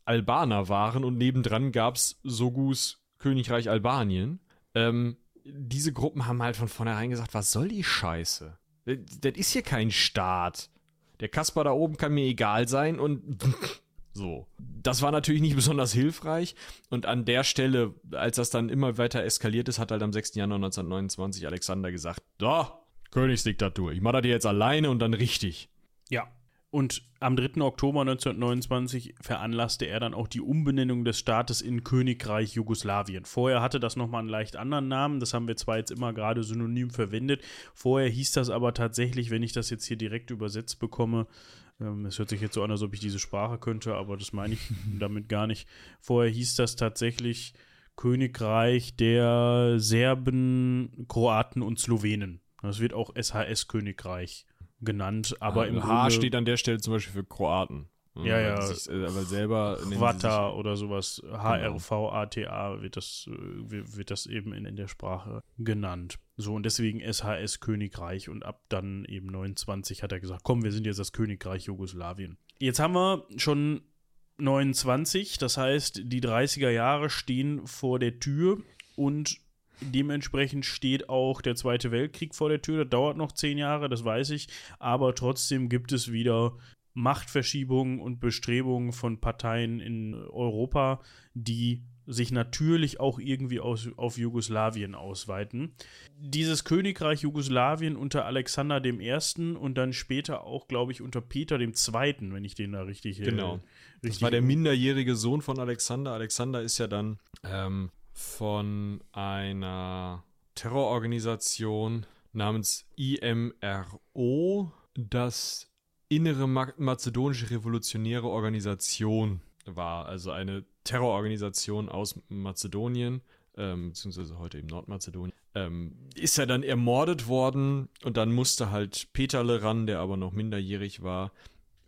Albaner waren und nebendran gab's Sogus Königreich Albanien. Ähm, diese Gruppen haben halt von vornherein gesagt, was soll die Scheiße? Das, das ist hier kein Staat. Der Kasper da oben kann mir egal sein und so. Das war natürlich nicht besonders hilfreich und an der Stelle, als das dann immer weiter eskaliert ist, hat halt am 6. Januar 1929 Alexander gesagt, da, Königsdiktatur, ich mache das jetzt alleine und dann richtig. Ja. Und am 3. Oktober 1929 veranlasste er dann auch die Umbenennung des Staates in Königreich Jugoslawien. Vorher hatte das nochmal einen leicht anderen Namen, das haben wir zwar jetzt immer gerade synonym verwendet, vorher hieß das aber tatsächlich, wenn ich das jetzt hier direkt übersetzt bekomme, es hört sich jetzt so an, als ob ich diese Sprache könnte, aber das meine ich damit gar nicht. Vorher hieß das tatsächlich Königreich der Serben, Kroaten und Slowenen. Das wird auch SHS-Königreich genannt, aber im H Grunde steht an der Stelle zum Beispiel für Kroaten. Ja, ja. Weil sich, äh, aber selber Quata oder sowas, HRVATA wird das, äh, wird das eben in, in der Sprache genannt. So, und deswegen SHS Königreich und ab dann eben 29 hat er gesagt, komm, wir sind jetzt das Königreich Jugoslawien. Jetzt haben wir schon 29, das heißt, die 30er Jahre stehen vor der Tür und dementsprechend steht auch der Zweite Weltkrieg vor der Tür. Das dauert noch zehn Jahre, das weiß ich, aber trotzdem gibt es wieder Machtverschiebungen und Bestrebungen von Parteien in Europa, die sich natürlich auch irgendwie aus, auf Jugoslawien ausweiten. Dieses Königreich Jugoslawien unter Alexander I. und dann später auch, glaube ich, unter Peter II., wenn ich den da richtig. äh, Genau. richtig Das war der minderjährige Sohn von Alexander. Alexander ist ja dann ähm, von einer Terrororganisation namens IMRO, das Innere Ma Mazedonische Revolutionäre Organisation war. Also eine Terrororganisation aus Mazedonien, ähm, beziehungsweise heute eben Nordmazedonien. Ähm, ist er dann ermordet worden und dann musste halt Peterle ran, der aber noch minderjährig war.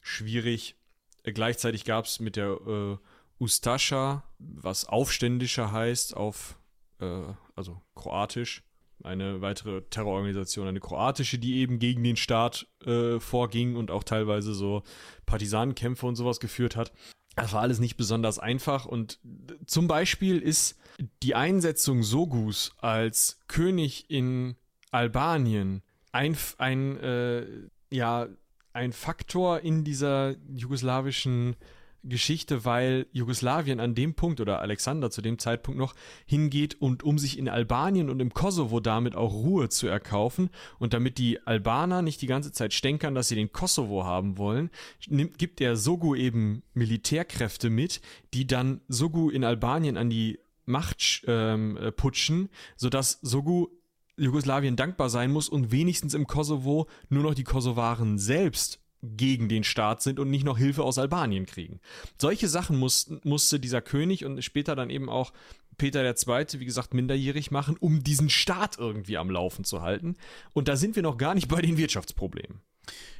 Schwierig. Äh, Gleichzeitig gab es mit der äh, Ustascha, was Aufständischer heißt, auf, äh, also kroatisch, eine weitere Terrororganisation, eine kroatische, die eben gegen den Staat äh, vorging und auch teilweise so Partisanenkämpfe und sowas geführt hat. Das war alles nicht besonders einfach und zum Beispiel ist die Einsetzung Sogus als König in Albanien ein, ein äh, ja, ein Faktor in dieser jugoslawischen Geschichte, weil Jugoslawien an dem Punkt oder Alexander zu dem Zeitpunkt noch hingeht und um sich in Albanien und im Kosovo damit auch Ruhe zu erkaufen und damit die Albaner nicht die ganze Zeit stänkern, dass sie den Kosovo haben wollen, nimmt, gibt der Sogu eben Militärkräfte mit, die dann Sogu in Albanien an die Machtputschen, ähm, sodass Sogu Jugoslawien dankbar sein muss und wenigstens im Kosovo nur noch die Kosovaren selbst gegen den Staat sind und nicht noch Hilfe aus Albanien kriegen. Solche Sachen mussten, musste dieser König und später dann eben auch Peter II., wie gesagt, minderjährig machen, um diesen Staat irgendwie am Laufen zu halten. Und da sind wir noch gar nicht bei den Wirtschaftsproblemen.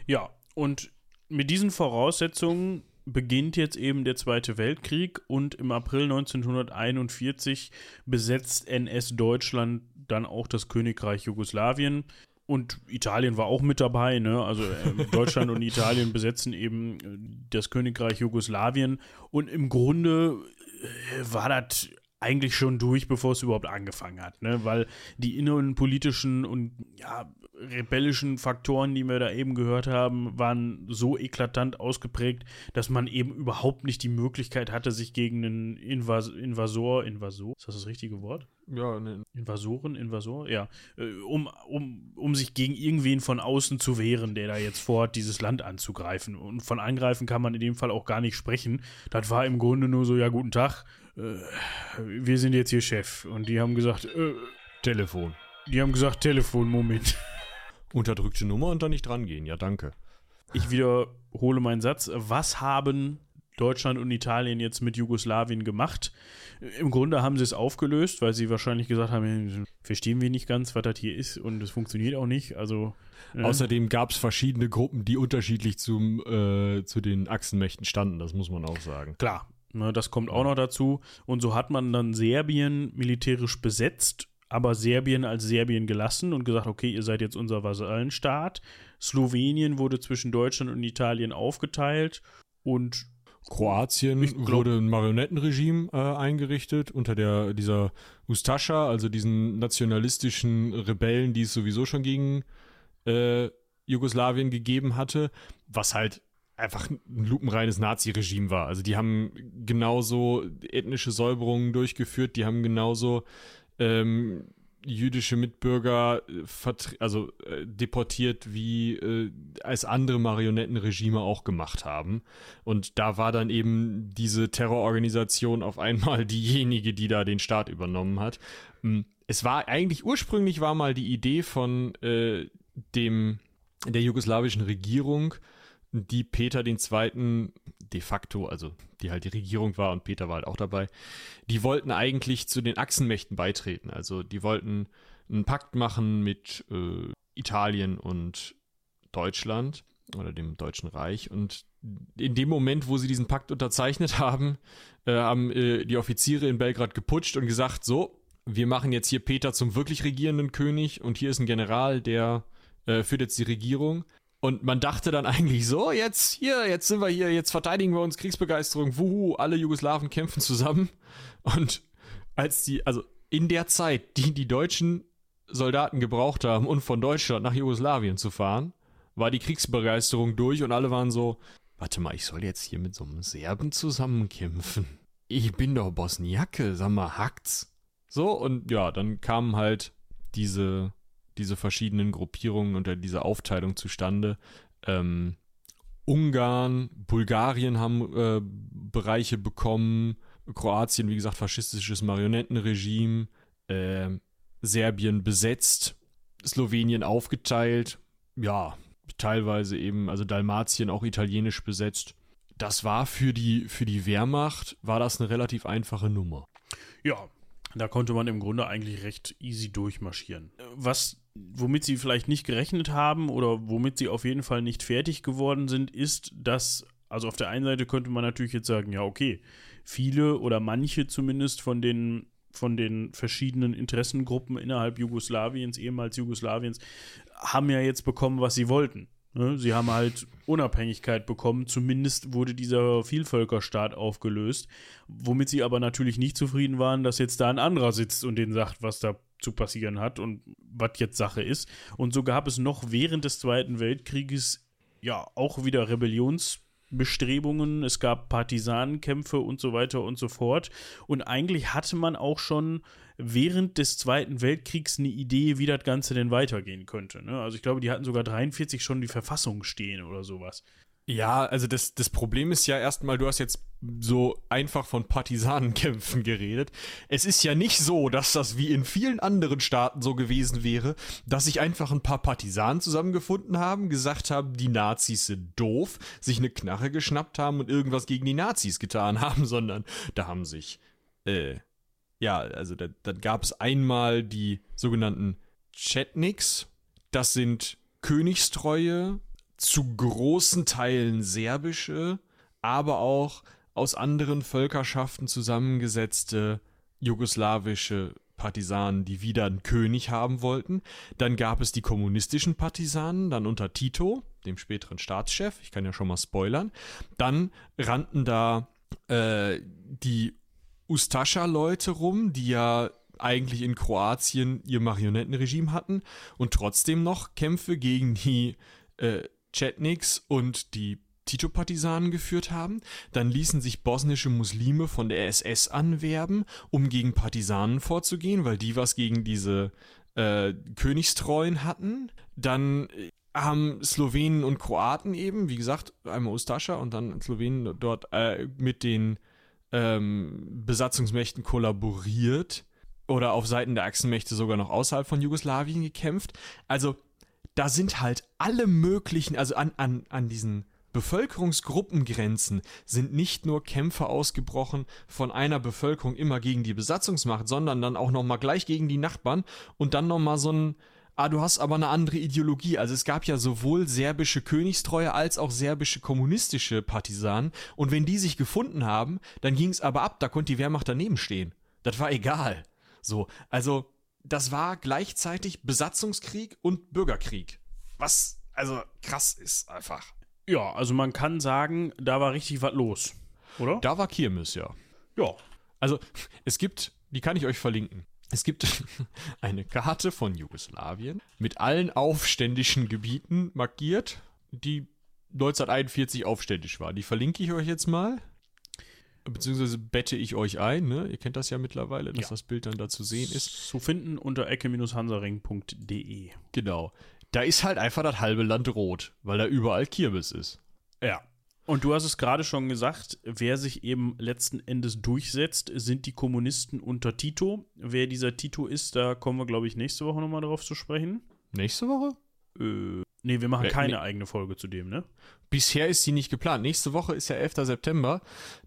Ja, und mit diesen Voraussetzungen beginnt jetzt eben der Zweite Weltkrieg und im April 1941 besetzt NS Deutschland dann auch das Königreich Jugoslawien. Und Italien war auch mit dabei, ne? Also äh, Deutschland und Italien besetzen eben äh, das Königreich Jugoslawien. Und im Grunde äh, war das eigentlich schon durch, bevor es überhaupt angefangen hat, ne? Weil die innenpolitischen und ja, rebellischen Faktoren, die wir da eben gehört haben, waren so eklatant ausgeprägt, dass man eben überhaupt nicht die Möglichkeit hatte, sich gegen einen Invas Invasor, Invasor, ist das das richtige Wort? Ja, ne. Invasoren, Invasor, ja, äh, um, um, um sich gegen irgendwen von außen zu wehren, der da jetzt vorhat, dieses Land anzugreifen. Und von angreifen kann man in dem Fall auch gar nicht sprechen. Das war im Grunde nur so, ja, guten Tag, äh, wir sind jetzt hier Chef. Und die haben gesagt, äh, Telefon. Die haben gesagt, Telefon, Moment. Unterdrückte Nummer und dann nicht drangehen. Ja, danke. Ich wiederhole meinen Satz. Was haben Deutschland und Italien jetzt mit Jugoslawien gemacht? Im Grunde haben sie es aufgelöst, weil sie wahrscheinlich gesagt haben, verstehen wir nicht ganz, was das hier ist und es funktioniert auch nicht. Also äh. Außerdem gab es verschiedene Gruppen, die unterschiedlich zum, äh, zu den Achsenmächten standen, das muss man auch sagen. Klar, Ne, das kommt auch noch dazu. Und so hat man dann Serbien militärisch besetzt, aber Serbien als Serbien gelassen und gesagt, okay, ihr seid jetzt unser Vasallenstaat. Slowenien wurde zwischen Deutschland und Italien aufgeteilt und Kroatien glaub, wurde ein Marionettenregime äh, eingerichtet unter der dieser Ustascha, also diesen nationalistischen Rebellen, die es sowieso schon gegen äh, Jugoslawien gegeben hatte, was halt einfach ein lupenreines Nazi-Regime war. Also die haben genauso ethnische Säuberungen durchgeführt, die haben genauso ähm, jüdische Mitbürger äh, also äh, deportiert, wie äh, als andere Marionettenregime auch gemacht haben. Und da war dann eben diese Terrororganisation auf einmal diejenige, die da den Staat übernommen hat. Hm, es war eigentlich ursprünglich war mal die Idee von äh, dem der jugoslawischen Regierung, die Peter den Zweiten de facto, also die halt die Regierung war und Peter war halt auch dabei, die wollten eigentlich zu den Achsenmächten beitreten. Also die wollten einen Pakt machen mit äh, Italien und Deutschland oder dem Deutschen Reich. Und in dem Moment, wo sie diesen Pakt unterzeichnet haben, äh, haben äh, die Offiziere in Belgrad geputscht und gesagt, so, wir machen jetzt hier Peter zum wirklich regierenden König und hier ist ein General, der äh, führt jetzt die Regierung. Und man dachte dann eigentlich so, jetzt hier, jetzt sind wir hier, jetzt verteidigen wir uns Kriegsbegeisterung, wuhu, alle Jugoslawen kämpfen zusammen. Und als die, also in der Zeit, die die deutschen Soldaten gebraucht haben, um von Deutschland nach Jugoslawien zu fahren, war die Kriegsbegeisterung durch und alle waren so, warte mal, ich soll jetzt hier mit so einem Serben zusammenkämpfen. Ich bin doch Bosniake, sag mal, hackt's? So, und ja, dann kamen halt diese diese verschiedenen Gruppierungen und diese Aufteilung zustande. Ähm, Ungarn, Bulgarien haben äh, Bereiche bekommen, Kroatien, wie gesagt, faschistisches Marionettenregime, äh, Serbien besetzt, Slowenien aufgeteilt, ja, teilweise eben, also Dalmatien auch italienisch besetzt. Das war für die, für die Wehrmacht, war das eine relativ einfache Nummer. Ja, da konnte man im Grunde eigentlich recht easy durchmarschieren. Was, womit sie vielleicht nicht gerechnet haben oder womit sie auf jeden Fall nicht fertig geworden sind, ist, dass, also auf der einen Seite könnte man natürlich jetzt sagen, ja, okay, viele oder manche zumindest von den von den verschiedenen Interessengruppen innerhalb Jugoslawiens, ehemals Jugoslawiens, haben ja jetzt bekommen, was sie wollten. Ne? Sie haben halt Unabhängigkeit bekommen, zumindest wurde dieser Vielvölkerstaat aufgelöst, womit sie aber natürlich nicht zufrieden waren, dass jetzt da ein anderer sitzt und denen sagt, was da zu passieren hat und was jetzt Sache ist. Und so gab es noch während des Zweiten Weltkrieges ja auch wieder Rebellionsbestrebungen, es gab Partisanenkämpfe und so weiter und so fort. Und eigentlich hatte man auch schon während des Zweiten Weltkriegs eine Idee, wie das Ganze denn weitergehen könnte. Ne? Also ich glaube, die hatten sogar 43 schon die Verfassung stehen oder sowas. Ja, also das, das Problem ist ja erstmal, du hast jetzt so einfach von Partisanenkämpfen geredet. Es ist ja nicht so, dass das wie in vielen anderen Staaten so gewesen wäre, dass sich einfach ein paar Partisanen zusammengefunden haben, gesagt haben, die Nazis sind doof, sich eine Knarre geschnappt haben und irgendwas gegen die Nazis getan haben, sondern da haben sich, äh, ja, also da, da gab es einmal die sogenannten Chetniks, das sind Königstreue zu großen Teilen serbische, aber auch aus anderen Völkerschaften zusammengesetzte jugoslawische Partisanen, die wieder einen König haben wollten. Dann gab es die kommunistischen Partisanen, dann unter Tito, dem späteren Staatschef. Ich kann ja schon mal spoilern. Dann rannten da äh, die Ustascha-Leute rum, die ja eigentlich in Kroatien ihr Marionettenregime hatten und trotzdem noch Kämpfe gegen die äh, Chetniks und die Tito-Partisanen geführt haben. Dann ließen sich bosnische Muslime von der SS anwerben, um gegen Partisanen vorzugehen, weil die was gegen diese äh, Königstreuen hatten. Dann äh, haben Slowenen und Kroaten eben, wie gesagt, einmal Ustascha und dann Slowenen dort äh, mit den ähm, Besatzungsmächten kollaboriert oder auf Seiten der Achsenmächte sogar noch außerhalb von Jugoslawien gekämpft. Also da sind halt alle möglichen, also an, an, an diesen Bevölkerungsgruppengrenzen sind nicht nur Kämpfe ausgebrochen von einer Bevölkerung immer gegen die Besatzungsmacht, sondern dann auch nochmal gleich gegen die Nachbarn und dann nochmal so ein, ah, du hast aber eine andere Ideologie. Also es gab ja sowohl serbische Königstreue als auch serbische kommunistische Partisanen und wenn die sich gefunden haben, dann ging es aber ab, da konnte die Wehrmacht daneben stehen. Das war egal. So, also das war gleichzeitig Besatzungskrieg und Bürgerkrieg. Was also krass ist einfach. Ja, also man kann sagen, da war richtig was los, oder? Da war Kirmes, ja. Ja. Also es gibt, die kann ich euch verlinken. Es gibt eine Karte von Jugoslawien mit allen aufständischen Gebieten markiert, die 1941 aufständisch waren. Die verlinke ich euch jetzt mal beziehungsweise bette ich euch ein, ne? Ihr kennt das ja mittlerweile, dass ja. das Bild dann da zu sehen ist. Zu finden unter ecke-hansaring.de. Genau. Da ist halt einfach das halbe Land rot, weil da überall Kirmes ist. Ja. Und du hast es gerade schon gesagt, wer sich eben letzten Endes durchsetzt, sind die Kommunisten unter Tito. Wer dieser Tito ist, da kommen wir, glaube ich, nächste Woche nochmal drauf zu sprechen. Nächste Woche? Äh, nee, wir machen keine nee. eigene Folge zu dem, ne? Bisher ist sie nicht geplant. Nächste Woche ist ja 11. September.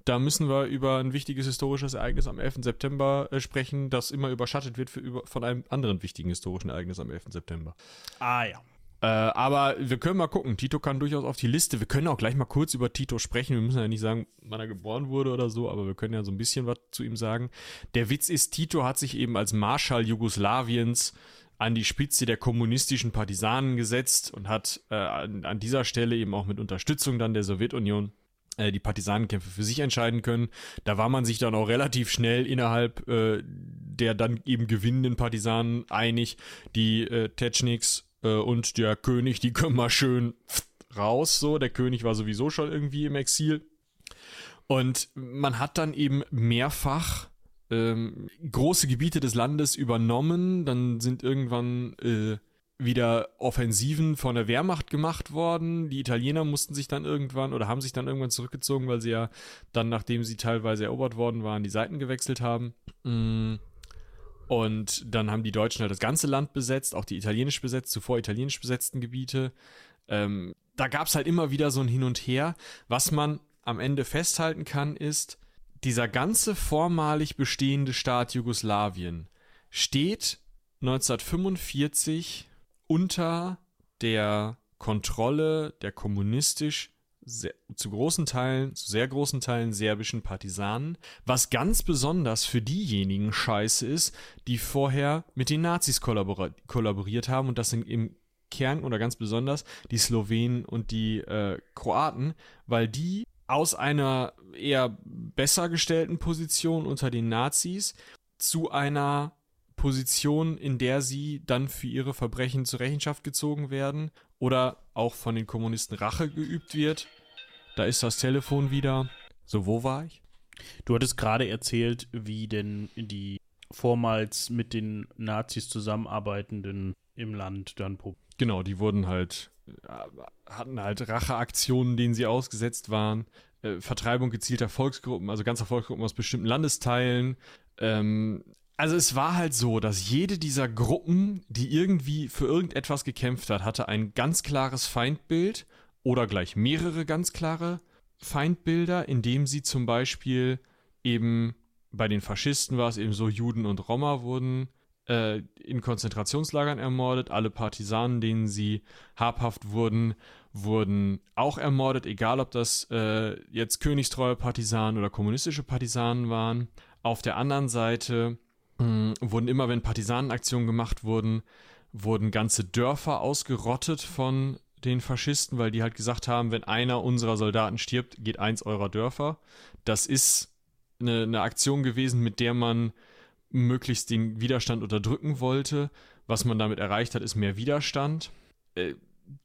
Da müssen wir über ein wichtiges historisches Ereignis am 11. September äh, sprechen, das immer überschattet wird für, über, von einem anderen wichtigen historischen Ereignis am 11. September. Ah ja. Äh, aber wir können mal gucken. Tito kann durchaus auf die Liste. Wir können auch gleich mal kurz über Tito sprechen. Wir müssen ja nicht sagen, wann er geboren wurde oder so, aber wir können ja so ein bisschen was zu ihm sagen. Der Witz ist, Tito hat sich eben als Marschall Jugoslawiens an die Spitze der kommunistischen Partisanen gesetzt und hat äh, an, an, dieser Stelle eben auch mit Unterstützung dann der Sowjetunion äh, die Partisanenkämpfe für sich entscheiden können. Da war man sich dann auch relativ schnell innerhalb äh, der dann eben gewinnenden Partisanen einig. Die äh, Techniks äh, und der König, die können mal schön raus. So, der König war sowieso schon irgendwie im Exil. Und man hat dann eben mehrfach ähm, große Gebiete des Landes übernommen. Dann sind irgendwann äh, wieder Offensiven von der Wehrmacht gemacht worden. Die Italiener mussten sich dann irgendwann oder haben sich dann irgendwann zurückgezogen, weil sie ja dann, nachdem sie teilweise erobert worden waren, die Seiten gewechselt haben. Mm. Und dann haben die Deutschen halt das ganze Land besetzt, auch die italienisch besetzt, zuvor italienisch besetzten Gebiete. Ähm, da gab es halt immer wieder so ein Hin und Her. Was man am Ende festhalten kann, ist, dieser ganze vormalig bestehende Staat Jugoslawien steht 1945 unter der Kontrolle der kommunistisch sehr, zu großen Teilen, zu sehr großen Teilen serbischen Partisanen, was ganz besonders für diejenigen scheiße ist, die vorher mit den Nazis kollabor kollaboriert haben. Und das sind im Kern oder ganz besonders die Slowenen und die äh, Kroaten, weil die aus einer eher besser gestellten Position unter den Nazis zu einer Position, in der sie dann für ihre Verbrechen zur Rechenschaft gezogen werden oder auch von den Kommunisten Rache geübt wird. Da ist das Telefon wieder. So, wo war ich? Du hattest gerade erzählt, wie denn die vormals mit den Nazis zusammenarbeitenden im Land dann Genau, die wurden halt, hatten halt Racheaktionen, denen sie ausgesetzt waren. Äh, Vertreibung gezielter Volksgruppen, also ganzer Volksgruppen aus bestimmten Landesteilen. Ähm, also es war halt so, dass jede dieser Gruppen, die irgendwie für irgendetwas gekämpft hat, hatte ein ganz klares Feindbild oder gleich mehrere ganz klare Feindbilder, indem sie zum Beispiel eben bei den Faschisten war es eben so, Juden und Roma wurden äh, in Konzentrationslagern ermordet, alle Partisanen, denen sie habhaft wurden, wurden auch ermordet, egal ob das äh, jetzt königstreue Partisanen oder kommunistische Partisanen waren. Auf der anderen Seite mh, wurden immer, wenn Partisanenaktionen gemacht wurden, wurden ganze Dörfer ausgerottet von den Faschisten, weil die halt gesagt haben, wenn einer unserer Soldaten stirbt, geht eins eurer Dörfer. Das ist eine, eine Aktion gewesen, mit der man möglichst den Widerstand unterdrücken wollte. Was man damit erreicht hat, ist mehr Widerstand. Äh,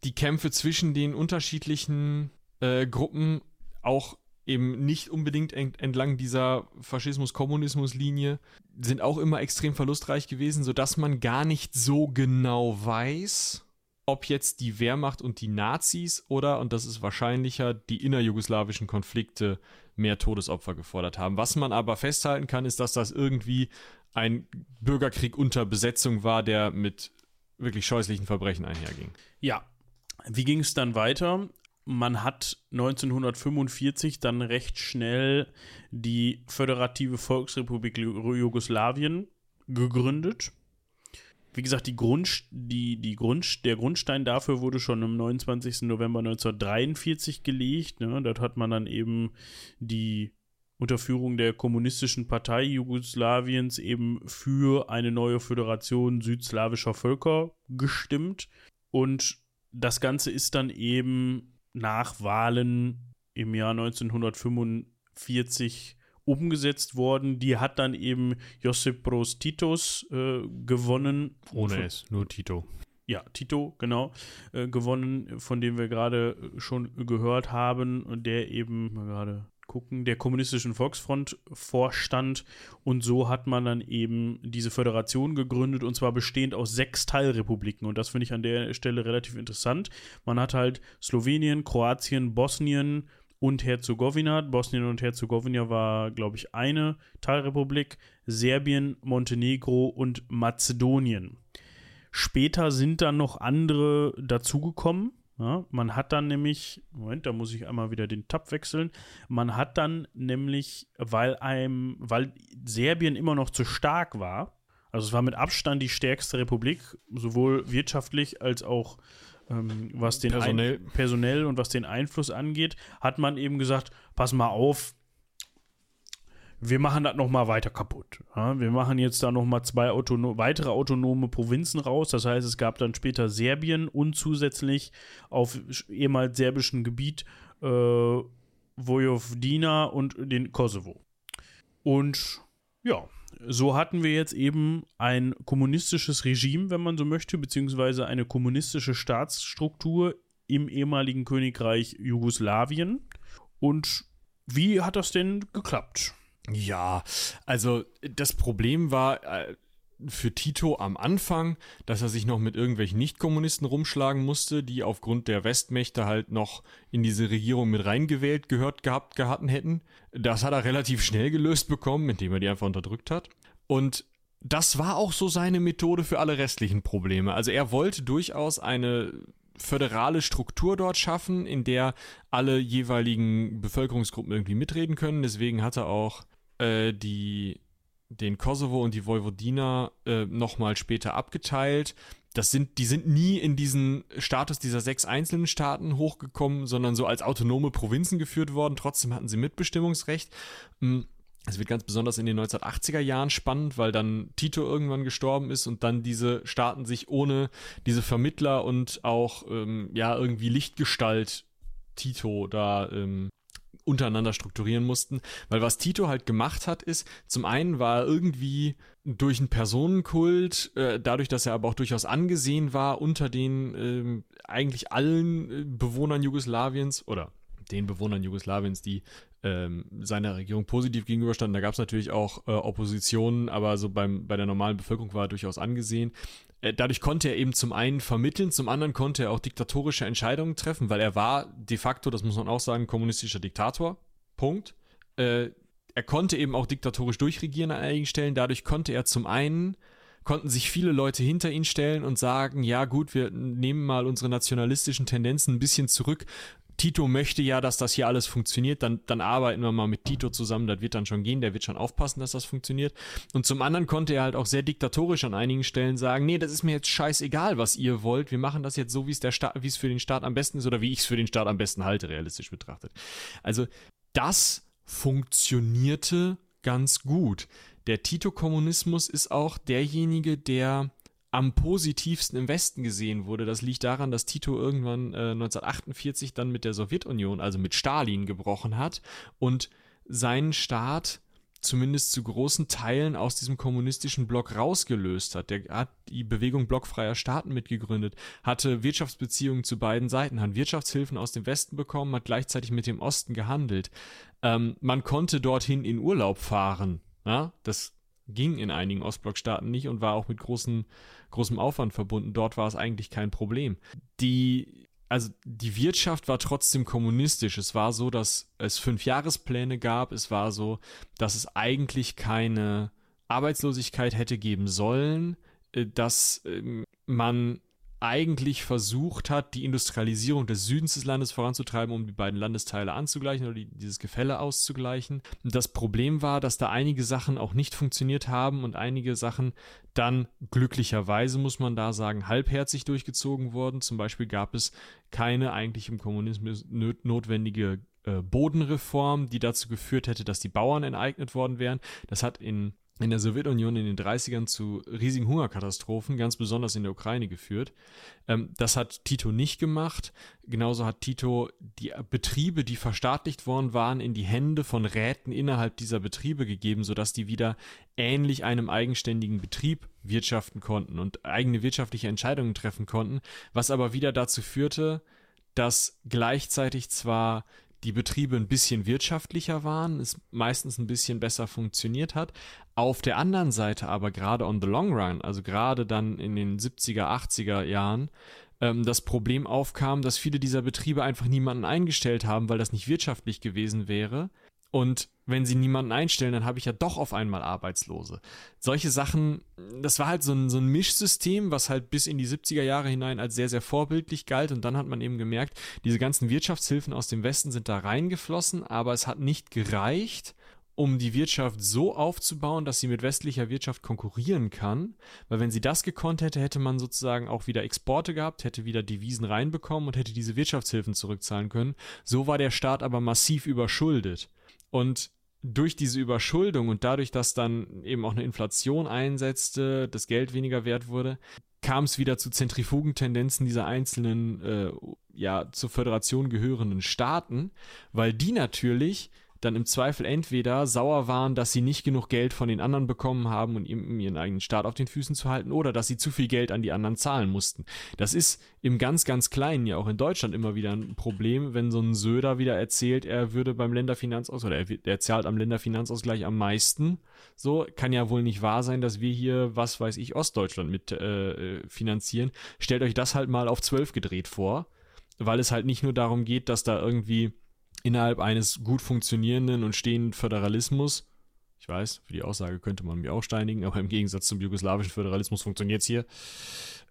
die Kämpfe zwischen den unterschiedlichen äh, Gruppen auch eben nicht unbedingt entlang dieser Faschismus-Kommunismus-Linie, sind auch immer extrem verlustreich gewesen, sodass man gar nicht so genau weiß, ob jetzt die Wehrmacht und die Nazis oder, und das ist wahrscheinlicher, die innerjugoslawischen Konflikte mehr Todesopfer gefordert haben. Was man aber festhalten kann, ist, dass das irgendwie ein Bürgerkrieg unter Besetzung war, der mit wirklich scheußlichen Verbrechen einherging. Ja. Wie ging es dann weiter? man hat 1945 dann recht schnell die Föderative Volksrepublik Jugoslawien gegründet. Wie gesagt, die Grund, die, die Grund, der Grundstein dafür wurde schon am 29. November 1943 gelegt. Ne? Dort hat man dann eben die Unterführung der kommunistischen Partei Jugoslawiens eben für eine neue Föderation südslawischer Völker gestimmt. Und das Ganze ist dann eben nach Wahlen im Jahr 1945 umgesetzt worden. Die hat dann eben Josip Broz Titos äh, gewonnen. Ohne es, nur Tito. Ja, Tito, genau, äh, gewonnen, von dem wir gerade schon gehört haben und der eben, mal gerade gucken, der Kommunistischen Volksfront vorstand. Und so hat man dann eben diese Föderation gegründet und zwar bestehend aus sechs Teilrepubliken. Und das finde ich an der Stelle relativ interessant. Man hat halt Slowenien, Kroatien, Bosnien und Herzegowina. Bosnien und Herzegowina war, glaube ich, eine Teilrepublik. Serbien, Montenegro und Mazedonien. Später sind dann noch andere dazugekommen. Ja, man hat dann nämlich, Moment, da muss ich einmal wieder den Tab wechseln. Man hat dann nämlich, weil einem, weil Serbien immer noch zu stark war, also es war mit Abstand die stärkste Republik, sowohl wirtschaftlich als auch ähm, was den personell. personell und was den Einfluss angeht, hat man eben gesagt, pass mal auf, wir machen das nochmal weiter kaputt. Ja, wir machen jetzt da nochmal zwei autono weitere autonome Provinzen raus. Das heißt, es gab dann später Serbien und zusätzlich auf ehemals serbischem Gebiet äh, Vojvodina und den Kosovo. Und ja, so hatten wir jetzt eben ein kommunistisches Regime, wenn man so möchte, beziehungsweise eine kommunistische Staatsstruktur im ehemaligen Königreich Jugoslawien. Und wie hat das denn geklappt? Ja, also das Problem war äh, für Tito am Anfang, dass er sich noch mit irgendwelchen Nichtkommunisten rumschlagen musste, die aufgrund der Westmächte halt noch in diese Regierung mit reingewählt gehört gehabt gehatten hätten. Das hat er relativ schnell gelöst bekommen, indem er die einfach unterdrückt hat. Und das war auch so seine Methode für alle restlichen Probleme. Also er wollte durchaus eine föderale Struktur dort schaffen, in der alle jeweiligen Bevölkerungsgruppen irgendwie mitreden können. Deswegen hat er auch äh, die, den Kosovo und die Vojvodina äh, nochmal später abgeteilt. Das sind, die sind nie in diesen Status dieser sechs einzelnen Staaten hochgekommen, sondern so als autonome Provinzen geführt worden. Trotzdem hatten sie Mitbestimmungsrecht. Hm, es wird ganz besonders in den 1980er Jahren spannend, weil dann Tito irgendwann gestorben ist und dann diese Staaten sich ohne diese Vermittler und auch ähm, ja irgendwie Lichtgestalt Tito da ähm, untereinander strukturieren mussten. Weil was Tito halt gemacht hat, ist, zum einen war er irgendwie durch einen Personenkult, äh, dadurch, dass er aber auch durchaus angesehen war unter den äh, eigentlich allen äh, Bewohnern Jugoslawiens oder den Bewohnern Jugoslawiens, die ähm, seiner Regierung positiv gegenüberstanden. Da gab es natürlich auch äh, Oppositionen, aber so beim, bei der normalen Bevölkerung war er durchaus angesehen. Äh, dadurch konnte er eben zum einen vermitteln, zum anderen konnte er auch diktatorische Entscheidungen treffen, weil er war de facto, das muss man auch sagen, kommunistischer Diktator. Punkt. Äh, er konnte eben auch diktatorisch durchregieren an einigen Stellen. Dadurch konnte er zum einen konnten sich viele Leute hinter ihn stellen und sagen, ja gut, wir nehmen mal unsere nationalistischen Tendenzen ein bisschen zurück, Tito möchte ja, dass das hier alles funktioniert, dann, dann arbeiten wir mal mit Tito zusammen, das wird dann schon gehen, der wird schon aufpassen, dass das funktioniert. Und zum anderen konnte er halt auch sehr diktatorisch an einigen Stellen sagen, nee, das ist mir jetzt scheißegal, was ihr wollt, wir machen das jetzt so, wie es wie es für den Staat am besten ist oder wie ich es für den Staat am besten halte, realistisch betrachtet. Also das funktionierte ganz gut. Der Tito-Kommunismus ist auch derjenige, der am positivsten im Westen gesehen wurde. Das liegt daran, dass Tito irgendwann äh, 1948 dann mit der Sowjetunion, also mit Stalin, gebrochen hat und seinen Staat zumindest zu großen Teilen aus diesem kommunistischen Block rausgelöst hat. Der hat die Bewegung blockfreier Staaten mitgegründet, hatte Wirtschaftsbeziehungen zu beiden Seiten, hat Wirtschaftshilfen aus dem Westen bekommen, hat gleichzeitig mit dem Osten gehandelt. Ähm, man konnte dorthin in Urlaub fahren. Ja? Das ging in einigen Ostblockstaaten nicht und war auch mit großen großem Aufwand verbunden. Dort war es eigentlich kein Problem. Die, also die Wirtschaft war trotzdem kommunistisch. Es war so, dass es Fünfjahrespläne gab. Es war so, dass es eigentlich keine Arbeitslosigkeit hätte geben sollen, äh, dass ähm, man eigentlich versucht hat, die Industrialisierung des Südens des Landes voranzutreiben, um die beiden Landesteile anzugleichen oder die, dieses Gefälle auszugleichen. Das Problem war, dass da einige Sachen auch nicht funktioniert haben und einige Sachen dann glücklicherweise, muss man da sagen, halbherzig durchgezogen wurden. Zum Beispiel gab es keine eigentlich im Kommunismus notwendige äh, Bodenreform, die dazu geführt hätte, dass die Bauern enteignet worden wären. Das hat in in der Sowjetunion in den 30ern zu riesigen Hungerkatastrophen, ganz besonders in der Ukraine geführt. Ähm, das hat Tito nicht gemacht. Genauso hat Tito die Betriebe, die verstaatlicht worden waren, in die Hände von Räten innerhalb dieser Betriebe gegeben, sodass die wieder ähnlich einem eigenständigen Betrieb wirtschaften konnten und eigene wirtschaftliche Entscheidungen treffen konnten, was aber wieder dazu führte, dass gleichzeitig zwar die Betriebe ein bisschen wirtschaftlicher waren, es meistens ein bisschen besser funktioniert hat. Auf der anderen Seite aber gerade on the long run, also gerade dann in den 70er, 80er Jahren, ähm, das Problem aufkam, dass viele dieser Betriebe einfach niemanden eingestellt haben, weil das nicht wirtschaftlich gewesen wäre und wenn sie niemanden einstellen, dann habe ich ja doch auf einmal Arbeitslose. Solche Sachen, das war halt so ein, so ein Mischsystem, was halt bis in die 70er Jahre hinein als sehr, sehr vorbildlich galt. Und dann hat man eben gemerkt, diese ganzen Wirtschaftshilfen aus dem Westen sind da reingeflossen, aber es hat nicht gereicht, um die Wirtschaft so aufzubauen, dass sie mit westlicher Wirtschaft konkurrieren kann. Weil wenn sie das gekonnt hätte, hätte man sozusagen auch wieder Exporte gehabt, hätte wieder Devisen reinbekommen und hätte diese Wirtschaftshilfen zurückzahlen können. So war der Staat aber massiv überschuldet. Und durch diese Überschuldung und dadurch, dass dann eben auch eine Inflation einsetzte, das Geld weniger wert wurde, kam es wieder zu Zentrifugentendenzen dieser einzelnen, äh, ja, zur Föderation gehörenden Staaten, weil die natürlich dann im Zweifel entweder sauer waren, dass sie nicht genug Geld von den anderen bekommen haben, um ihren eigenen Staat auf den Füßen zu halten, oder dass sie zu viel Geld an die anderen zahlen mussten. Das ist im ganz, ganz Kleinen ja auch in Deutschland immer wieder ein Problem, wenn so ein Söder wieder erzählt, er würde beim Länderfinanzausgleich, oder er, er zahlt am Länderfinanzausgleich am meisten. So, kann ja wohl nicht wahr sein, dass wir hier, was weiß ich, Ostdeutschland mit äh, finanzieren. Stellt euch das halt mal auf zwölf gedreht vor, weil es halt nicht nur darum geht, dass da irgendwie innerhalb eines gut funktionierenden und stehenden Föderalismus, ich weiß, für die Aussage könnte man mich auch steinigen, aber im Gegensatz zum jugoslawischen Föderalismus funktioniert es hier,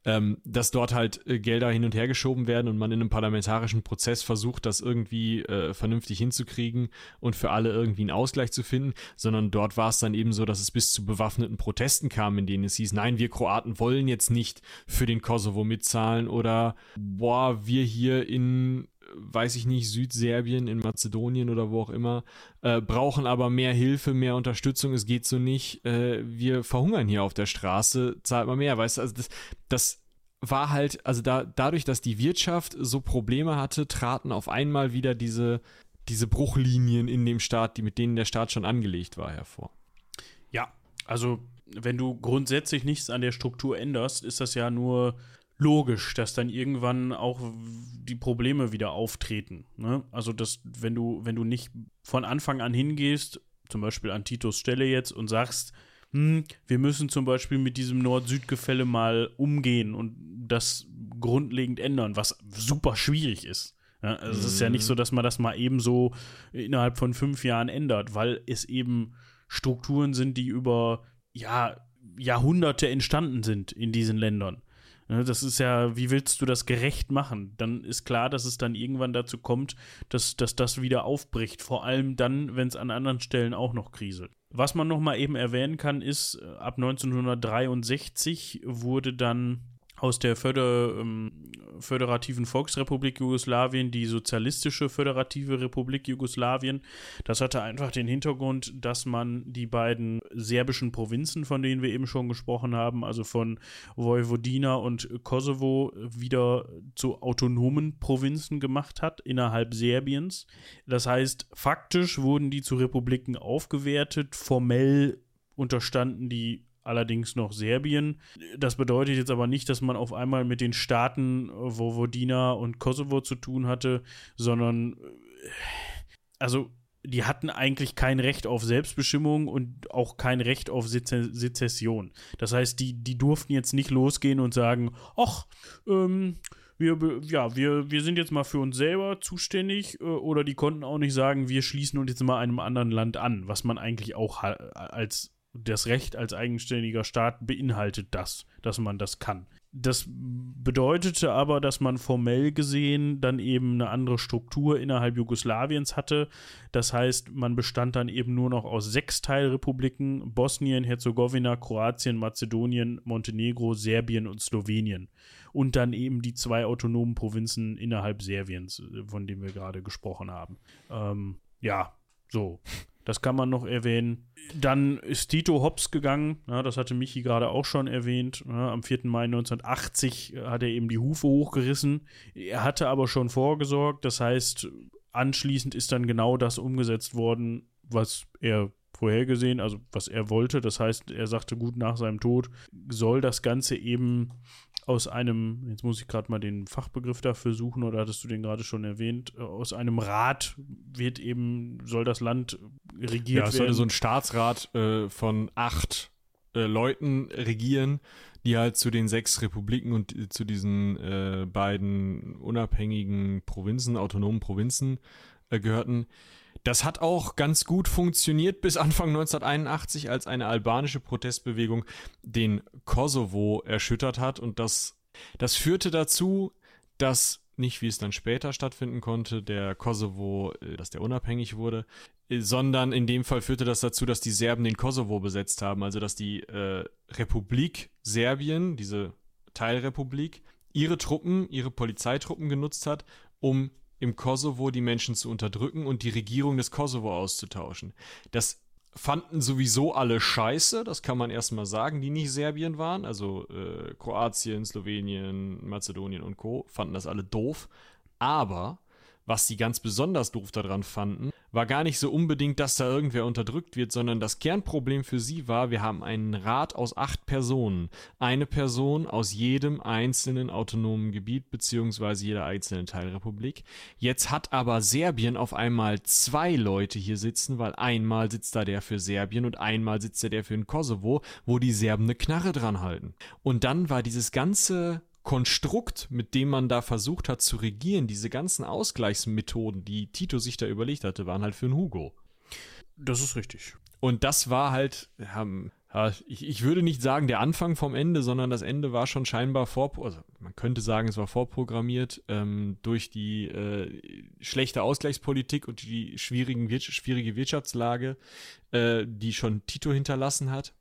ähm, dass dort halt äh, Gelder hin und her geschoben werden und man in einem parlamentarischen Prozess versucht, das irgendwie äh, vernünftig hinzukriegen und für alle irgendwie einen Ausgleich zu finden, sondern dort war es dann eben so, dass es bis zu bewaffneten Protesten kam, in denen es hieß, nein, wir Kroaten wollen jetzt nicht für den Kosovo mitzahlen oder boah, wir hier in weiß ich nicht, Südserbien, in Mazedonien oder wo auch immer, äh, brauchen aber mehr Hilfe, mehr Unterstützung, es geht so nicht, äh, wir verhungern hier auf der Straße, zahlt mal mehr, weißt du, also das, das war halt, also da, dadurch, dass die Wirtschaft so Probleme hatte, traten auf einmal wieder diese, diese Bruchlinien in dem Staat, die mit denen der Staat schon angelegt war, hervor. Ja, also wenn du grundsätzlich nichts an der Struktur änderst, ist das ja nur logisch, dass dann irgendwann auch die Probleme wieder auftreten. Ne? Also, dass, wenn du, wenn du nicht von Anfang an hingehst, zum Beispiel an Titos Stelle jetzt und sagst, hm, wir müssen zum Beispiel mit diesem Nord-Süd-Gefälle mal umgehen und das grundlegend ändern, was super schwierig ist. Ja, also mhm. Es ist ja nicht so, dass man das mal eben so innerhalb von fünf Jahren ändert, weil es eben Strukturen sind, die über ja, Jahrhunderte entstanden sind in diesen Ländern. Ne, das ist ja, wie willst du das gerecht machen? Dann ist klar, dass es dann irgendwann dazu kommt, dass, dass das wieder aufbricht. Vor allem dann, wenn es an anderen Stellen auch noch kriselt. Was man noch mal eben erwähnen kann, ist, äh, ab 1963 wurde dann aus der Föder, ähm, Föderativen Volksrepublik Jugoslawien die Sozialistische Föderative Republik Jugoslawien. Das hatte einfach den Hintergrund, dass man die beiden serbischen Provinzen, von denen wir eben schon gesprochen haben, also von Vojvodina und Kosovo, wieder zu autonomen Provinzen gemacht hat innerhalb Serbiens. Das heißt, faktisch wurden die zu Republiken aufgewertet, formell unterstanden die allerdings noch Serbien. Das bedeutet jetzt aber nicht, dass man auf einmal mit den Staaten Vojvodina und Kosovo zu tun hatte, sondern äh, also die hatten eigentlich kein Recht auf Selbstbestimmung und auch kein Recht auf Sezession. Das heißt, die, die durften jetzt nicht losgehen und sagen, ach, ähm, wir, ja, wir, wir sind jetzt mal für uns selber zuständig äh, oder die konnten auch nicht sagen, wir schließen uns jetzt mal einem anderen Land an, was man eigentlich auch als das Recht als eigenständiger Staat beinhaltet das, dass man das kann. Das bedeutete aber, dass man formell gesehen dann eben eine andere Struktur innerhalb Jugoslawiens hatte. Das heißt, man bestand dann eben nur noch aus sechs Teilrepubliken: Bosnien, Herzegowina, Kroatien, Mazedonien, Montenegro, Serbien und Slowenien. Und dann eben die zwei autonomen Provinzen innerhalb Serbiens, von denen wir gerade gesprochen haben. Ähm, ja, so. Das kann man noch erwähnen. Dann ist Tito Hops gegangen, ja, das hatte Michi gerade auch schon erwähnt. Ja, am 4. Mai 1980 hat er eben die Hufe hochgerissen. Er hatte aber schon vorgesorgt, das heißt, anschließend ist dann genau das umgesetzt worden, was er vorhergesehen, also was er wollte. Das heißt, er sagte gut nach seinem Tod, soll das Ganze eben aus einem, jetzt muss ich gerade mal den Fachbegriff dafür suchen, oder hattest du den gerade schon erwähnt, äh, aus einem Rat wird eben, soll das Land regiert ja, es werden. sollte so ein Staatsrat äh, von acht äh, Leuten regieren, die halt zu den sechs Republiken und äh, zu diesen äh, beiden unabhängigen Provinzen, autonomen Provinzen äh, gehörten. Das hat auch ganz gut funktioniert bis Anfang 1981, als eine albanische Protestbewegung den Kosovo erschüttert hat. Und das, das führte dazu, dass nicht wie es dann später stattfinden konnte, der Kosovo, äh, dass der unabhängig wurde, äh, sondern in dem Fall führte das dazu, dass die Serben den Kosovo besetzt haben, also dass die äh, Republik Serbien, diese Teilrepublik, ihre Truppen, ihre Polizeitruppen genutzt hat, um im Kosovo die Menschen zu unterdrücken und die Regierung des Kosovo auszutauschen. Das fanden sowieso alle scheiße, das kann man erstmal sagen, die nicht Serbien waren. Also äh, Kroatien, Slowenien, Mazedonien und Co. fanden das alle doof. Aber was sie ganz besonders doof daran fanden, war gar nicht so unbedingt, dass da irgendwer unterdrückt wird, sondern das Kernproblem für sie war, wir haben einen Rat aus acht Personen. Eine Person aus jedem einzelnen autonomen Gebiet beziehungsweise jeder einzelnen Teilrepublik. Jetzt hat aber Serbien auf einmal zwei Leute hier sitzen, weil einmal sitzt da der für Serbien und einmal sitzt da der für den Kosovo, wo die Serben eine Knarre dran halten. Und dann war dieses ganze Konstrukt, mit dem man da versucht hat zu regieren, diese ganzen Ausgleichsmethoden, die Tito sich da überlegt hatte, waren halt für einen Hugo. Das ist richtig. Und das war halt, ja, ich, ich würde nicht sagen der Anfang vom Ende, sondern das Ende war schon scheinbar vor, also man könnte sagen, es war vorprogrammiert ähm, durch die äh, schlechte Ausgleichspolitik und die schwierigen, schwierige Wirtschaftslage, äh, die schon Tito hinterlassen hat.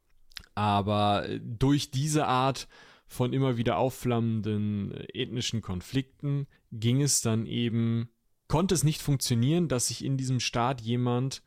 Aber durch diese Art von immer wieder aufflammenden äh, ethnischen Konflikten ging es dann eben, konnte es nicht funktionieren, dass sich in diesem Staat jemand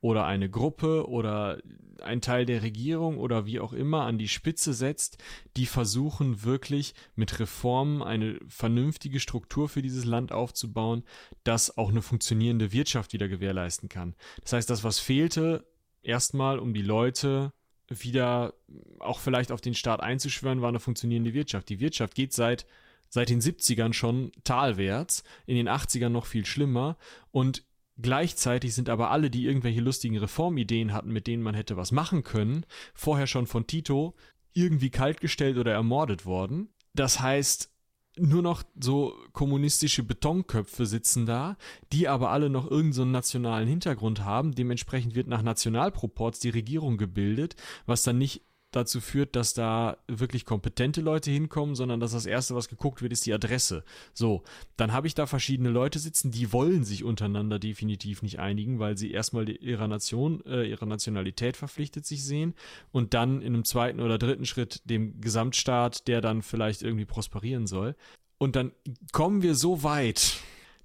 oder eine Gruppe oder ein Teil der Regierung oder wie auch immer an die Spitze setzt, die versuchen wirklich mit Reformen eine vernünftige Struktur für dieses Land aufzubauen, das auch eine funktionierende Wirtschaft wieder gewährleisten kann. Das heißt, das, was fehlte, erstmal um die Leute wieder auch vielleicht auf den Staat einzuschwören, war eine funktionierende Wirtschaft. Die Wirtschaft geht seit, seit den 70ern schon talwärts, in den 80ern noch viel schlimmer und Gleichzeitig sind aber alle, die irgendwelche lustigen Reformideen hatten, mit denen man hätte was machen können, vorher schon von Tito irgendwie kaltgestellt oder ermordet worden. Das heißt, nur noch so kommunistische Betonköpfe sitzen da, die aber alle noch irgendeinen so nationalen Hintergrund haben. Dementsprechend wird nach Nationalproports die Regierung gebildet, was dann nicht dazu führt, dass da wirklich kompetente Leute hinkommen, sondern dass das Erste, was geguckt wird, ist die Adresse. So, dann habe ich da verschiedene Leute sitzen, die wollen sich untereinander definitiv nicht einigen, weil sie erstmal ihrer Nation, äh, ihrer Nationalität verpflichtet sich sehen und dann in einem zweiten oder dritten Schritt dem Gesamtstaat, der dann vielleicht irgendwie prosperieren soll. Und dann kommen wir so weit,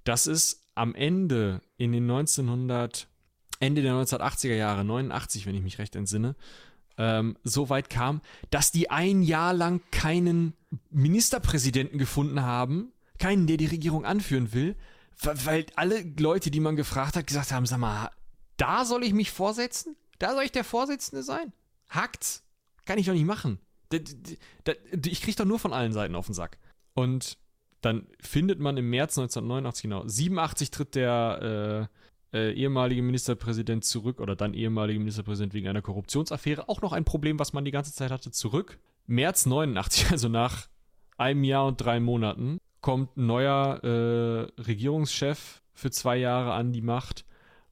dass es am Ende in den 1900 Ende der 1980er Jahre, 89, wenn ich mich recht entsinne, ähm, so weit kam, dass die ein Jahr lang keinen Ministerpräsidenten gefunden haben, keinen, der die Regierung anführen will, weil alle Leute, die man gefragt hat, gesagt haben, sag mal, da soll ich mich vorsetzen? Da soll ich der Vorsitzende sein? Hackt's. Kann ich doch nicht machen. Ich krieg doch nur von allen Seiten auf den Sack. Und dann findet man im März 1989, genau, 87 tritt der äh, äh, ehemalige Ministerpräsident zurück oder dann ehemalige Ministerpräsident wegen einer Korruptionsaffäre. Auch noch ein Problem, was man die ganze Zeit hatte, zurück. März 89, also nach einem Jahr und drei Monaten, kommt ein neuer äh, Regierungschef für zwei Jahre an die Macht.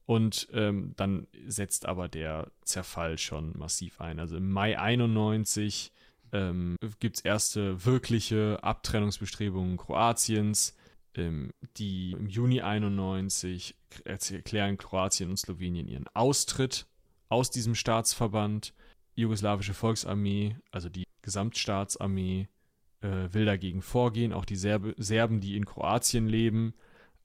Und ähm, dann setzt aber der Zerfall schon massiv ein. Also im Mai 91 ähm, gibt es erste wirkliche Abtrennungsbestrebungen Kroatiens die im Juni 91 erklären Kroatien und Slowenien ihren Austritt aus diesem Staatsverband. Die jugoslawische Volksarmee, also die Gesamtstaatsarmee, äh, will dagegen vorgehen. Auch die Serbe, Serben, die in Kroatien leben,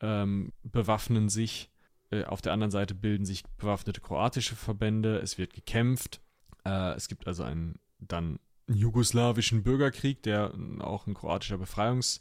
ähm, bewaffnen sich. Äh, auf der anderen Seite bilden sich bewaffnete kroatische Verbände. Es wird gekämpft. Äh, es gibt also einen dann jugoslawischen Bürgerkrieg, der auch ein kroatischer Befreiungs-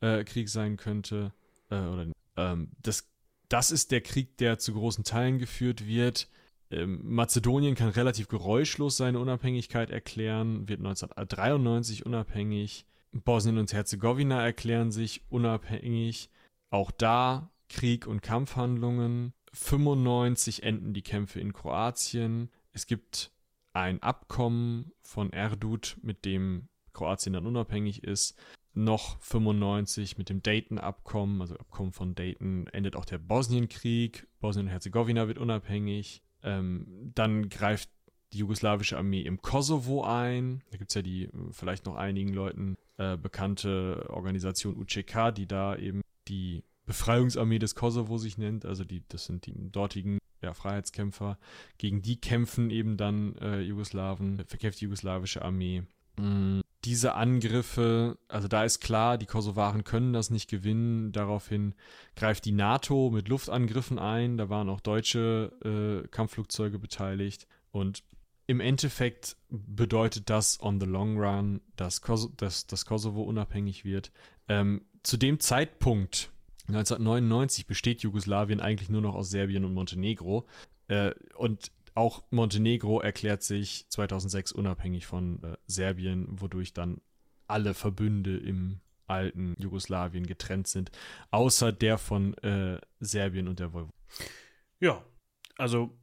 äh, Krieg sein könnte. Äh, oder, ähm, das, das ist der Krieg, der zu großen Teilen geführt wird. Ähm, Mazedonien kann relativ geräuschlos seine Unabhängigkeit erklären, wird 1993 unabhängig. Bosnien und Herzegowina erklären sich unabhängig. Auch da Krieg und Kampfhandlungen. 95 enden die Kämpfe in Kroatien. Es gibt ein Abkommen von Erdut, mit dem Kroatien dann unabhängig ist noch 95 mit dem Dayton-Abkommen, also Abkommen von Dayton, endet auch der Bosnienkrieg. Bosnien und Herzegowina wird unabhängig. Ähm, dann greift die jugoslawische Armee im Kosovo ein. Da gibt es ja die äh, vielleicht noch einigen Leuten äh, bekannte Organisation UCK, die da eben die Befreiungsarmee des Kosovo sich nennt. Also die, das sind die dortigen ja, Freiheitskämpfer. Gegen die kämpfen eben dann äh, Jugoslawen, verkämpft die jugoslawische Armee. Mm, diese Angriffe, also da ist klar, die Kosovaren können das nicht gewinnen. Daraufhin greift die NATO mit Luftangriffen ein. Da waren auch deutsche äh, Kampfflugzeuge beteiligt. Und im Endeffekt bedeutet das on the long run, dass, Kos dass, dass Kosovo unabhängig wird. Ähm, zu dem Zeitpunkt, 1999, besteht Jugoslawien eigentlich nur noch aus Serbien und Montenegro. Äh, und auch Montenegro erklärt sich 2006 unabhängig von äh, Serbien, wodurch dann alle Verbünde im alten Jugoslawien getrennt sind, außer der von äh, Serbien und der Vojvodina. Ja, also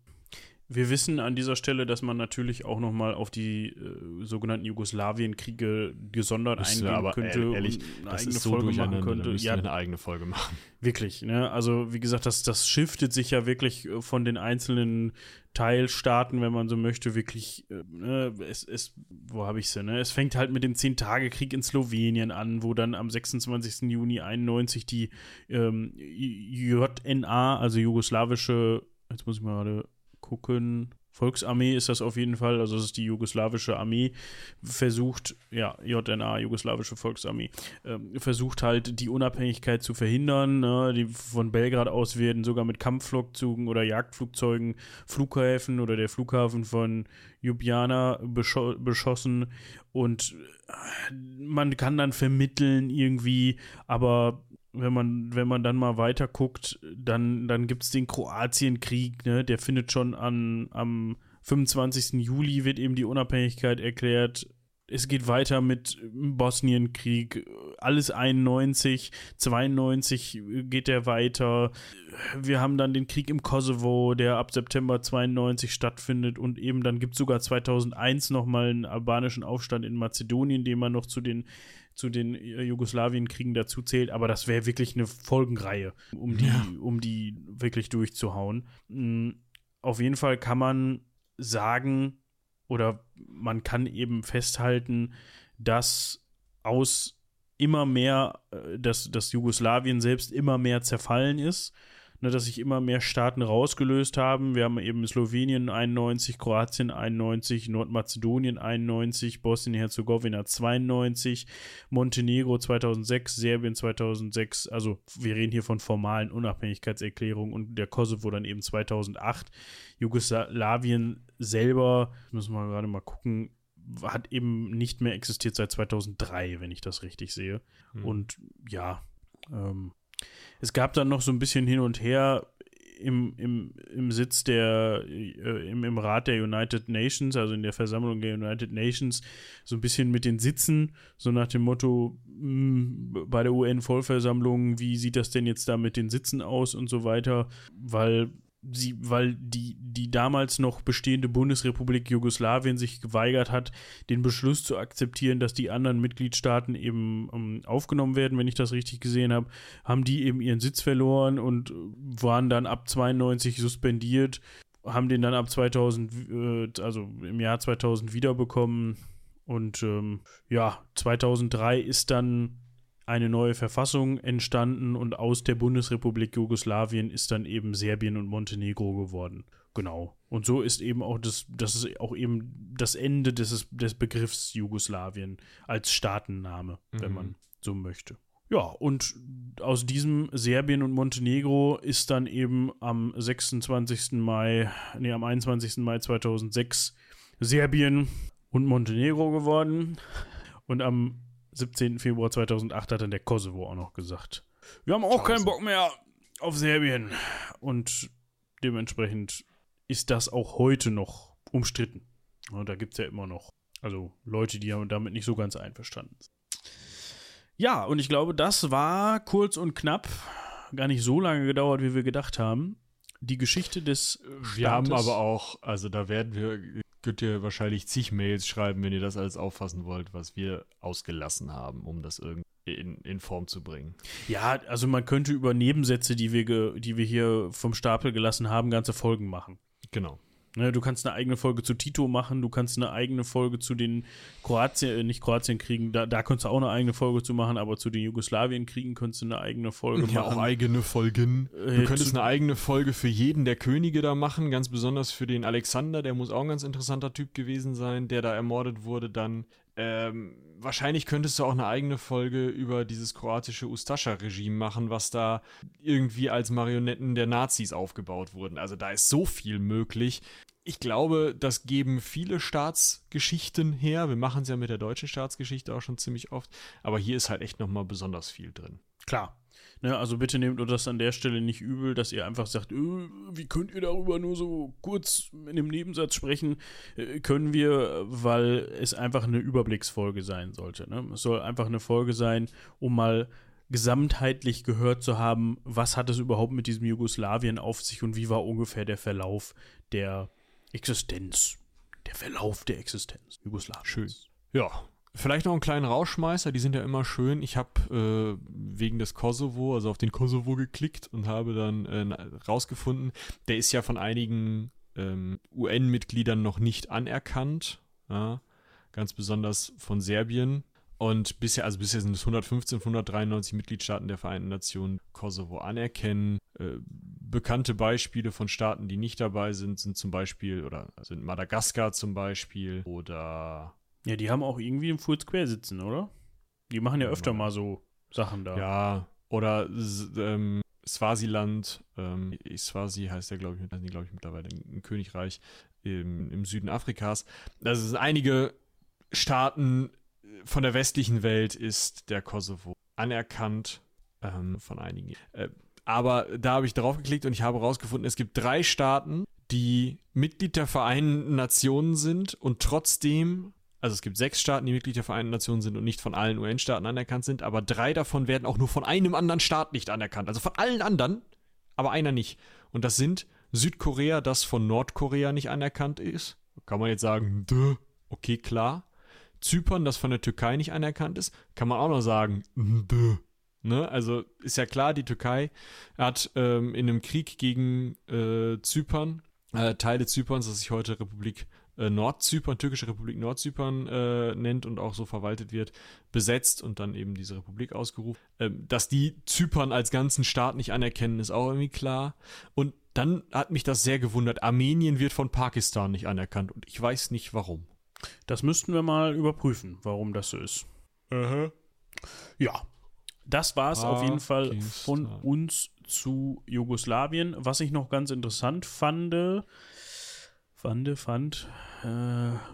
wir wissen an dieser Stelle, dass man natürlich auch noch mal auf die äh, sogenannten Jugoslawienkriege gesondert Müsste eingehen aber könnte ehrlich, und eine eigene so Folge machen könnte. Ja, eine eigene Folge machen. Wirklich, ne? Also wie gesagt, das, das shiftet sich ja wirklich äh, von den einzelnen Teilstaaten, wenn man so möchte, wirklich, äh, ne? es, es, wo habe ich sie, ne? Es fängt halt mit dem Zehn-Tage-Krieg in Slowenien an, wo dann am 26. Juni 91 die ähm, JNA, also jugoslawische, jetzt muss ich mal gerade gucken. Volksarmee ist das auf jeden Fall, also das ist die jugoslawische Armee, versucht, ja, JNA, jugoslawische Volksarmee, äh, versucht halt die Unabhängigkeit zu verhindern. Ne? Die von Belgrad aus werden sogar mit Kampfflugzeugen oder Jagdflugzeugen Flughäfen oder der Flughafen von Ljubljana bescho beschossen und äh, man kann dann vermitteln irgendwie, aber wenn man, wenn man dann mal weiter guckt, dann, dann gibt es den Kroatienkrieg, ne? Der findet schon an, am 25. Juli wird eben die Unabhängigkeit erklärt. Es geht weiter mit Bosnienkrieg, alles 91, 92 geht der weiter. Wir haben dann den Krieg im Kosovo, der ab September 92 stattfindet und eben dann gibt es sogar 2001 nochmal einen albanischen Aufstand in Mazedonien, den man noch zu den zu den Jugoslawienkriegen dazu zählt, aber das wäre wirklich eine Folgenreihe, um die, ja. um die wirklich durchzuhauen. Mm, auf jeden Fall kann man sagen, oder man kann eben festhalten, dass aus immer mehr, äh, dass, dass Jugoslawien selbst immer mehr zerfallen ist ne, dass sich immer mehr Staaten rausgelöst haben. Wir haben eben Slowenien 91, Kroatien 91, Nordmazedonien 91, Bosnien-Herzegowina 92, Montenegro 2006, Serbien 2006. Also wir reden hier von formalen Unabhängigkeitserklärungen und der Kosovo dann eben 2008. Jugoslawien selber, müssen wir gerade mal gucken, hat eben nicht mehr existiert seit 2003, wenn ich das richtig sehe. Hm. Und ja, ähm, es gab dann noch so ein bisschen hin und her im, im, im Sitz der, äh, im, im Rat der United Nations, also in der Versammlung der United Nations, so ein bisschen mit den Sitzen, so nach dem Motto, mh, hm, bei der UN-Vollversammlung, wie sieht das denn jetzt da mit den Sitzen aus und so weiter, weil sie, weil die, die damals noch bestehende Bundesrepublik Jugoslawien sich geweigert hat, den Beschluss zu akzeptieren, dass die anderen Mitgliedstaaten eben um, ähm, aufgenommen werden, wenn ich das richtig gesehen habe, haben die eben ihren Sitz verloren und waren dann ab 92 suspendiert, haben den dann ab 2000, äh, also im Jahr 2000 wiederbekommen und ähm, ja, 2003 ist dann eine neue Verfassung entstanden und aus der Bundesrepublik Jugoslawien ist dann eben Serbien und Montenegro geworden. Genau. Und so ist eben auch das, das ist auch eben das Ende des, des Begriffs Jugoslawien als Staatenname, mhm. wenn man so möchte. Ja, und aus diesem Serbien und Montenegro ist dann eben am 26. Mai, nee, am 21. Mai 2006 Serbien und Montenegro geworden. Und am 17. Februar 2008 hat dann der Kosovo auch noch gesagt, wir haben auch keinen Bock mehr auf Serbien. Und dementsprechend ist das auch heute noch umstritten. Und da gibt es ja immer noch, also Leute, die damit nicht so ganz einverstanden sind. Ja, und ich glaube, das war kurz und knapp, gar nicht so lange gedauert, wie wir gedacht haben. Die Geschichte des Staates. Wir haben aber auch, also da werden wir könnt ihr wahrscheinlich zig Mails schreiben, wenn ihr das alles auffassen wollt, was wir ausgelassen haben, um das irgendwie in, in Form zu bringen. Ja, also man könnte über Nebensätze, die wir, die wir hier vom Stapel gelassen haben, ganze Folgen machen. Genau. Ne, du kannst eine eigene Folge zu Tito machen, du kannst eine eigene Folge zu den Kroatien, äh, nicht Kroatien-Kriegen, da, da könntest du auch eine eigene Folge zu machen, aber zu den Jugoslawien-Kriegen könntest du eine eigene Folge ja, machen. Ja, auch eigene Folgen. Äh, du könntest eine eigene Folge für jeden der Könige da machen, ganz besonders für den Alexander, der muss auch ein ganz interessanter Typ gewesen sein, der da ermordet wurde dann. Ähm, wahrscheinlich könntest du auch eine eigene Folge über dieses kroatische Ustascha-Regime machen, was da irgendwie als Marionetten der Nazis aufgebaut wurden. Also da ist so viel möglich. Ich glaube, das geben viele Staatsgeschichten her. Wir machen es ja mit der deutschen Staatsgeschichte auch schon ziemlich oft. Aber hier ist halt echt nochmal besonders viel drin. Klar, Ne, also bitte nehmt uns das an der Stelle nicht übel, dass ihr einfach sagt, äh, wie könnt ihr darüber nur so kurz in einem Nebensatz sprechen? Äh, können wir, weil es einfach eine Überblicksfolge sein sollte. Ne? Es soll einfach eine Folge sein, um mal gesamtheitlich gehört zu haben, was hat es überhaupt mit diesem Jugoslawien auf sich und wie war ungefähr der Verlauf der Existenz. Der Verlauf der Existenz Jugoslawien. Schön. Ja, Vielleicht noch einen kleinen Rauschmeißer, die sind ja immer schön. Ich habe äh, wegen des Kosovo, also auf den Kosovo geklickt und habe dann äh, rausgefunden, der ist ja von einigen ähm, UN-Mitgliedern noch nicht anerkannt. Ja? Ganz besonders von Serbien. Und bisher, also bisher sind es 115 von 193 Mitgliedstaaten der Vereinten Nationen Kosovo anerkennen. Äh, bekannte Beispiele von Staaten, die nicht dabei sind, sind zum Beispiel, oder sind Madagaskar zum Beispiel oder ja, die haben auch irgendwie im Full Square sitzen, oder? Die machen ja öfter mal so Sachen da. Ja, oder ähm, Swasiland, ähm, Swasi heißt ja, glaube ich, glaube ich, mittlerweile ein Königreich im, im Süden Afrikas. Also sind einige Staaten von der westlichen Welt ist der Kosovo anerkannt ähm, von einigen. Äh, aber da habe ich drauf geklickt und ich habe herausgefunden, es gibt drei Staaten, die Mitglied der Vereinten Nationen sind und trotzdem, also es gibt sechs Staaten, die Mitglied der Vereinten Nationen sind und nicht von allen UN-Staaten anerkannt sind, aber drei davon werden auch nur von einem anderen Staat nicht anerkannt. Also von allen anderen, aber einer nicht. Und das sind Südkorea, das von Nordkorea nicht anerkannt ist. Kann man jetzt sagen, duh, okay, klar. Zypern, das von der Türkei nicht anerkannt ist, kann man auch noch sagen, duh. Ne? Also ist ja klar, die Türkei hat ähm, in einem Krieg gegen äh, Zypern, äh, Teile Zyperns, das sich heute Republik äh, Nordzypern, türkische Republik Nordzypern äh, nennt und auch so verwaltet wird, besetzt und dann eben diese Republik ausgerufen. Ähm, dass die Zypern als ganzen Staat nicht anerkennen, ist auch irgendwie klar. Und dann hat mich das sehr gewundert. Armenien wird von Pakistan nicht anerkannt und ich weiß nicht warum. Das müssten wir mal überprüfen, warum das so ist. Uh Ja, das war es auf jeden Fall von uns zu Jugoslawien. Was ich noch ganz interessant fand, fand, fand, äh,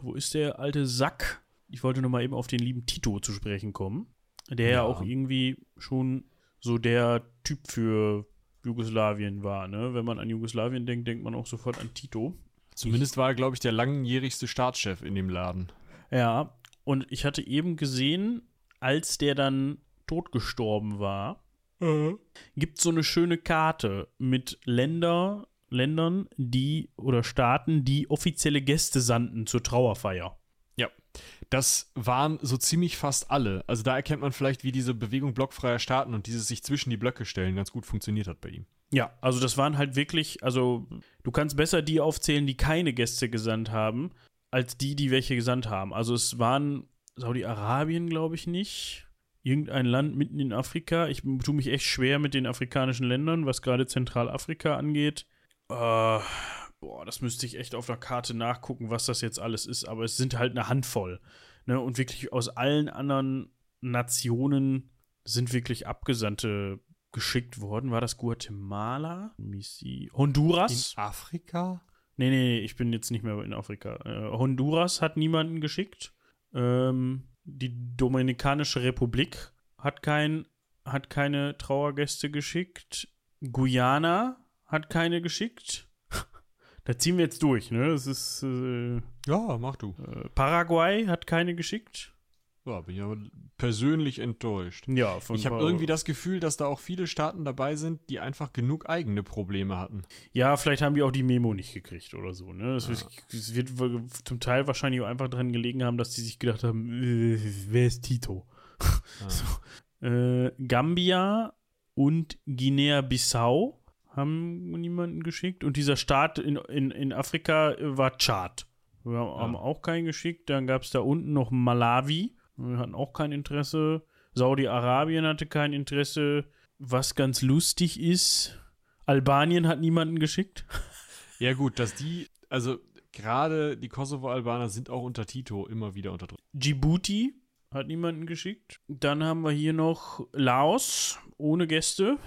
wo ist der alte Sack? Ich wollte noch mal eben auf den lieben Tito zu sprechen kommen, der ja, Ja. auch irgendwie schon so der Typ für Jugoslawien war. Ne? Wenn man an Jugoslawien denkt, denkt man auch sofort an Tito. Zumindest war er, glaube ich, der langjährigste Staatschef in dem Laden. Ja, und ich hatte eben gesehen, als der dann totgestorben war, gibt so eine schöne Karte mit Länder, Ländern, die oder Staaten, die offizielle Gäste sandten zur Trauerfeier. Ja, das waren so ziemlich fast alle. Also da erkennt man vielleicht, wie diese Bewegung blockfreier Staaten und dieses sich zwischen die Blöcke stellen ganz gut funktioniert hat bei ihm. Ja, also das waren halt wirklich, also du kannst besser die aufzählen, die keine Gäste gesandt haben, als die, die welche gesandt haben. Also es waren Saudi-Arabien, glaube ich nicht. Irgendein Land mitten in Afrika. Ich tue mich echt schwer mit den afrikanischen Ländern, was gerade Zentralafrika angeht. Äh, boah, das müsste ich echt auf der Karte nachgucken, was das jetzt alles ist. Aber es sind halt eine Handvoll. Ne? Und wirklich aus allen anderen Nationen sind wirklich Abgesandte geschickt worden. War das Guatemala? Honduras? Afrika? Nee, nee, nee, ich bin jetzt nicht mehr in Afrika. Äh, Honduras hat niemanden geschickt. Ähm, die Dominikanische Republik hat, kein, hat keine Trauergäste geschickt. Guyana hat keine geschickt. da ziehen wir jetzt durch, ne? Das ist. Äh, Ja, mach du. äh, Paraguay hat keine geschickt. Ja, bin ich aber persönlich enttäuscht. Ja, von Ich habe irgendwie das Gefühl, dass da auch viele Staaten dabei sind, die einfach genug eigene Probleme hatten. Ja, vielleicht haben die auch die Memo nicht gekriegt oder so. Ne? Es wird- es wird wohl zum Teil wahrscheinlich auch einfach daran gelegen haben, dass die sich gedacht haben, äh, wer ist Tito? so. äh, Gambia und Guinea-Bissau haben niemanden geschickt. Und dieser Staat in, in, in Afrika äh, war Tschad. Wir haben auch keinen geschickt. Dann gab es da unten noch Malawi. Wir hatten auch kein Interesse. Saudi-Arabien hatte kein Interesse. Was ganz lustig ist, Albanien hat niemanden geschickt. Ja, gut, dass die, also gerade die Kosovo-Albaner sind auch unter Tito immer wieder unterdrückt. Djibouti hat niemanden geschickt. Dann haben wir hier noch Laos ohne Gäste.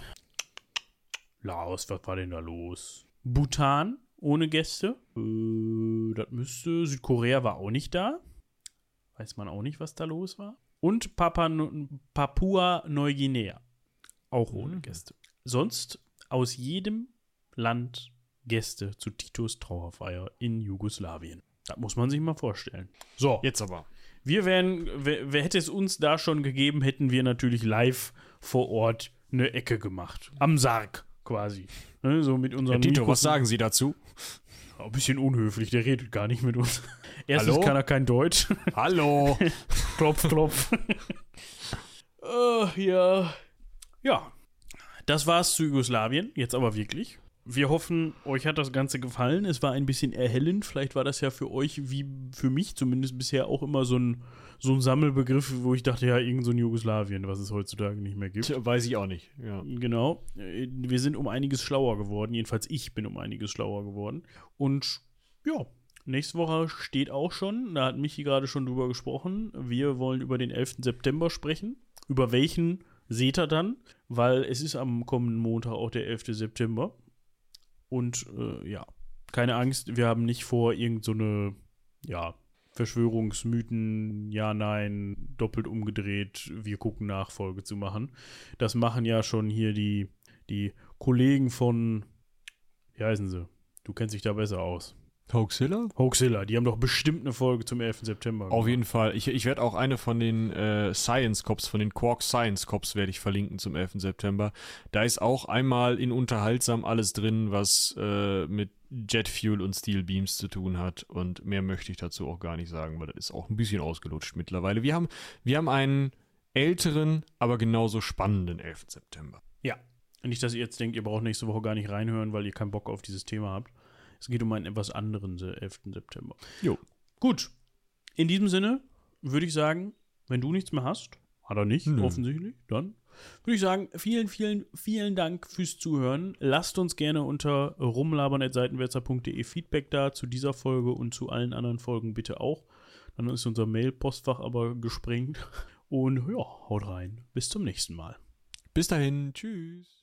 Laos, was war denn da los? Bhutan ohne Gäste. Äh, das müsste. Südkorea war auch nicht da. Weiß man auch nicht, was da los war. Und Papa, Papua Neuguinea. Auch ohne Gäste. Sonst aus jedem Land Gäste zu Titos Trauerfeier in Jugoslawien. Das muss man sich mal vorstellen. So, Jetzt aber. wir wären, wer, wer hätte es uns da schon gegeben, hätten wir natürlich live vor Ort eine Ecke gemacht. Am Sarg quasi. Ne, so mit unseren Herr Tito, Mikros- was sagen Sie dazu? Ein bisschen unhöflich, der redet gar nicht mit uns. Erstens Hallo? kann er kein Deutsch. Hallo! klopf, klopf. äh, ja. Ja. Das war's zu Jugoslawien. Jetzt aber wirklich. Wir hoffen, euch hat das Ganze gefallen. Es war ein bisschen erhellend. Vielleicht war das ja für euch, wie für mich zumindest bisher, auch immer so ein, so ein Sammelbegriff, wo ich dachte, ja, irgend so ein Jugoslawien, was es heutzutage nicht mehr gibt. Tja, Weiß ich auch nicht. Ja. Genau. Äh, Wir sind um einiges schlauer geworden. Jedenfalls ich bin um einiges schlauer geworden. Und ja, nächste Woche steht auch schon, da hat Michi gerade schon drüber gesprochen, wir wollen über den 11. September sprechen. Über welchen seht ihr dann? Weil es ist am kommenden Montag auch der 11. September. Und äh, ja, keine Angst, wir haben nicht vor, irgend so ja, Verschwörungsmythen, ja, nein, doppelt umgedreht, wir gucken Nachfolge zu machen. Das machen ja schon hier die, die Kollegen von, wie heißen sie? Du kennst dich da besser aus. Hoaxilla? Hoaxilla, die haben doch bestimmt eine Folge zum 11. September. Auf jeden Fall. Ich, ich werde auch eine von den äh, Science Cops, von den Quark Science Cops werde ich verlinken zum 11. September. Da ist auch einmal in unterhaltsam alles drin, was äh, mit Jet Fuel und Steel Beams zu tun hat. Und mehr möchte ich dazu auch gar nicht sagen, weil das ist auch ein bisschen ausgelutscht mittlerweile. Wir haben, wir haben einen älteren, aber genauso spannenden 11. September. Ja. Nicht, dass ihr jetzt denkt, ihr braucht nächste Woche gar nicht reinhören, weil ihr keinen Bock auf dieses Thema habt. Es geht um einen etwas anderen 11. September. Jo. Gut. In diesem Sinne würde ich sagen, wenn du nichts mehr hast, hat er nicht, Nö. offensichtlich, dann würde ich sagen, vielen, vielen, vielen Dank fürs Zuhören. Lasst uns gerne unter rumlabern.seitenwälzer.de Feedback da zu dieser Folge und zu allen anderen Folgen bitte auch. Dann ist unser Mail-Postfach aber gesprengt. Und ja, haut rein. Bis zum nächsten Mal. Bis dahin. Tschüss.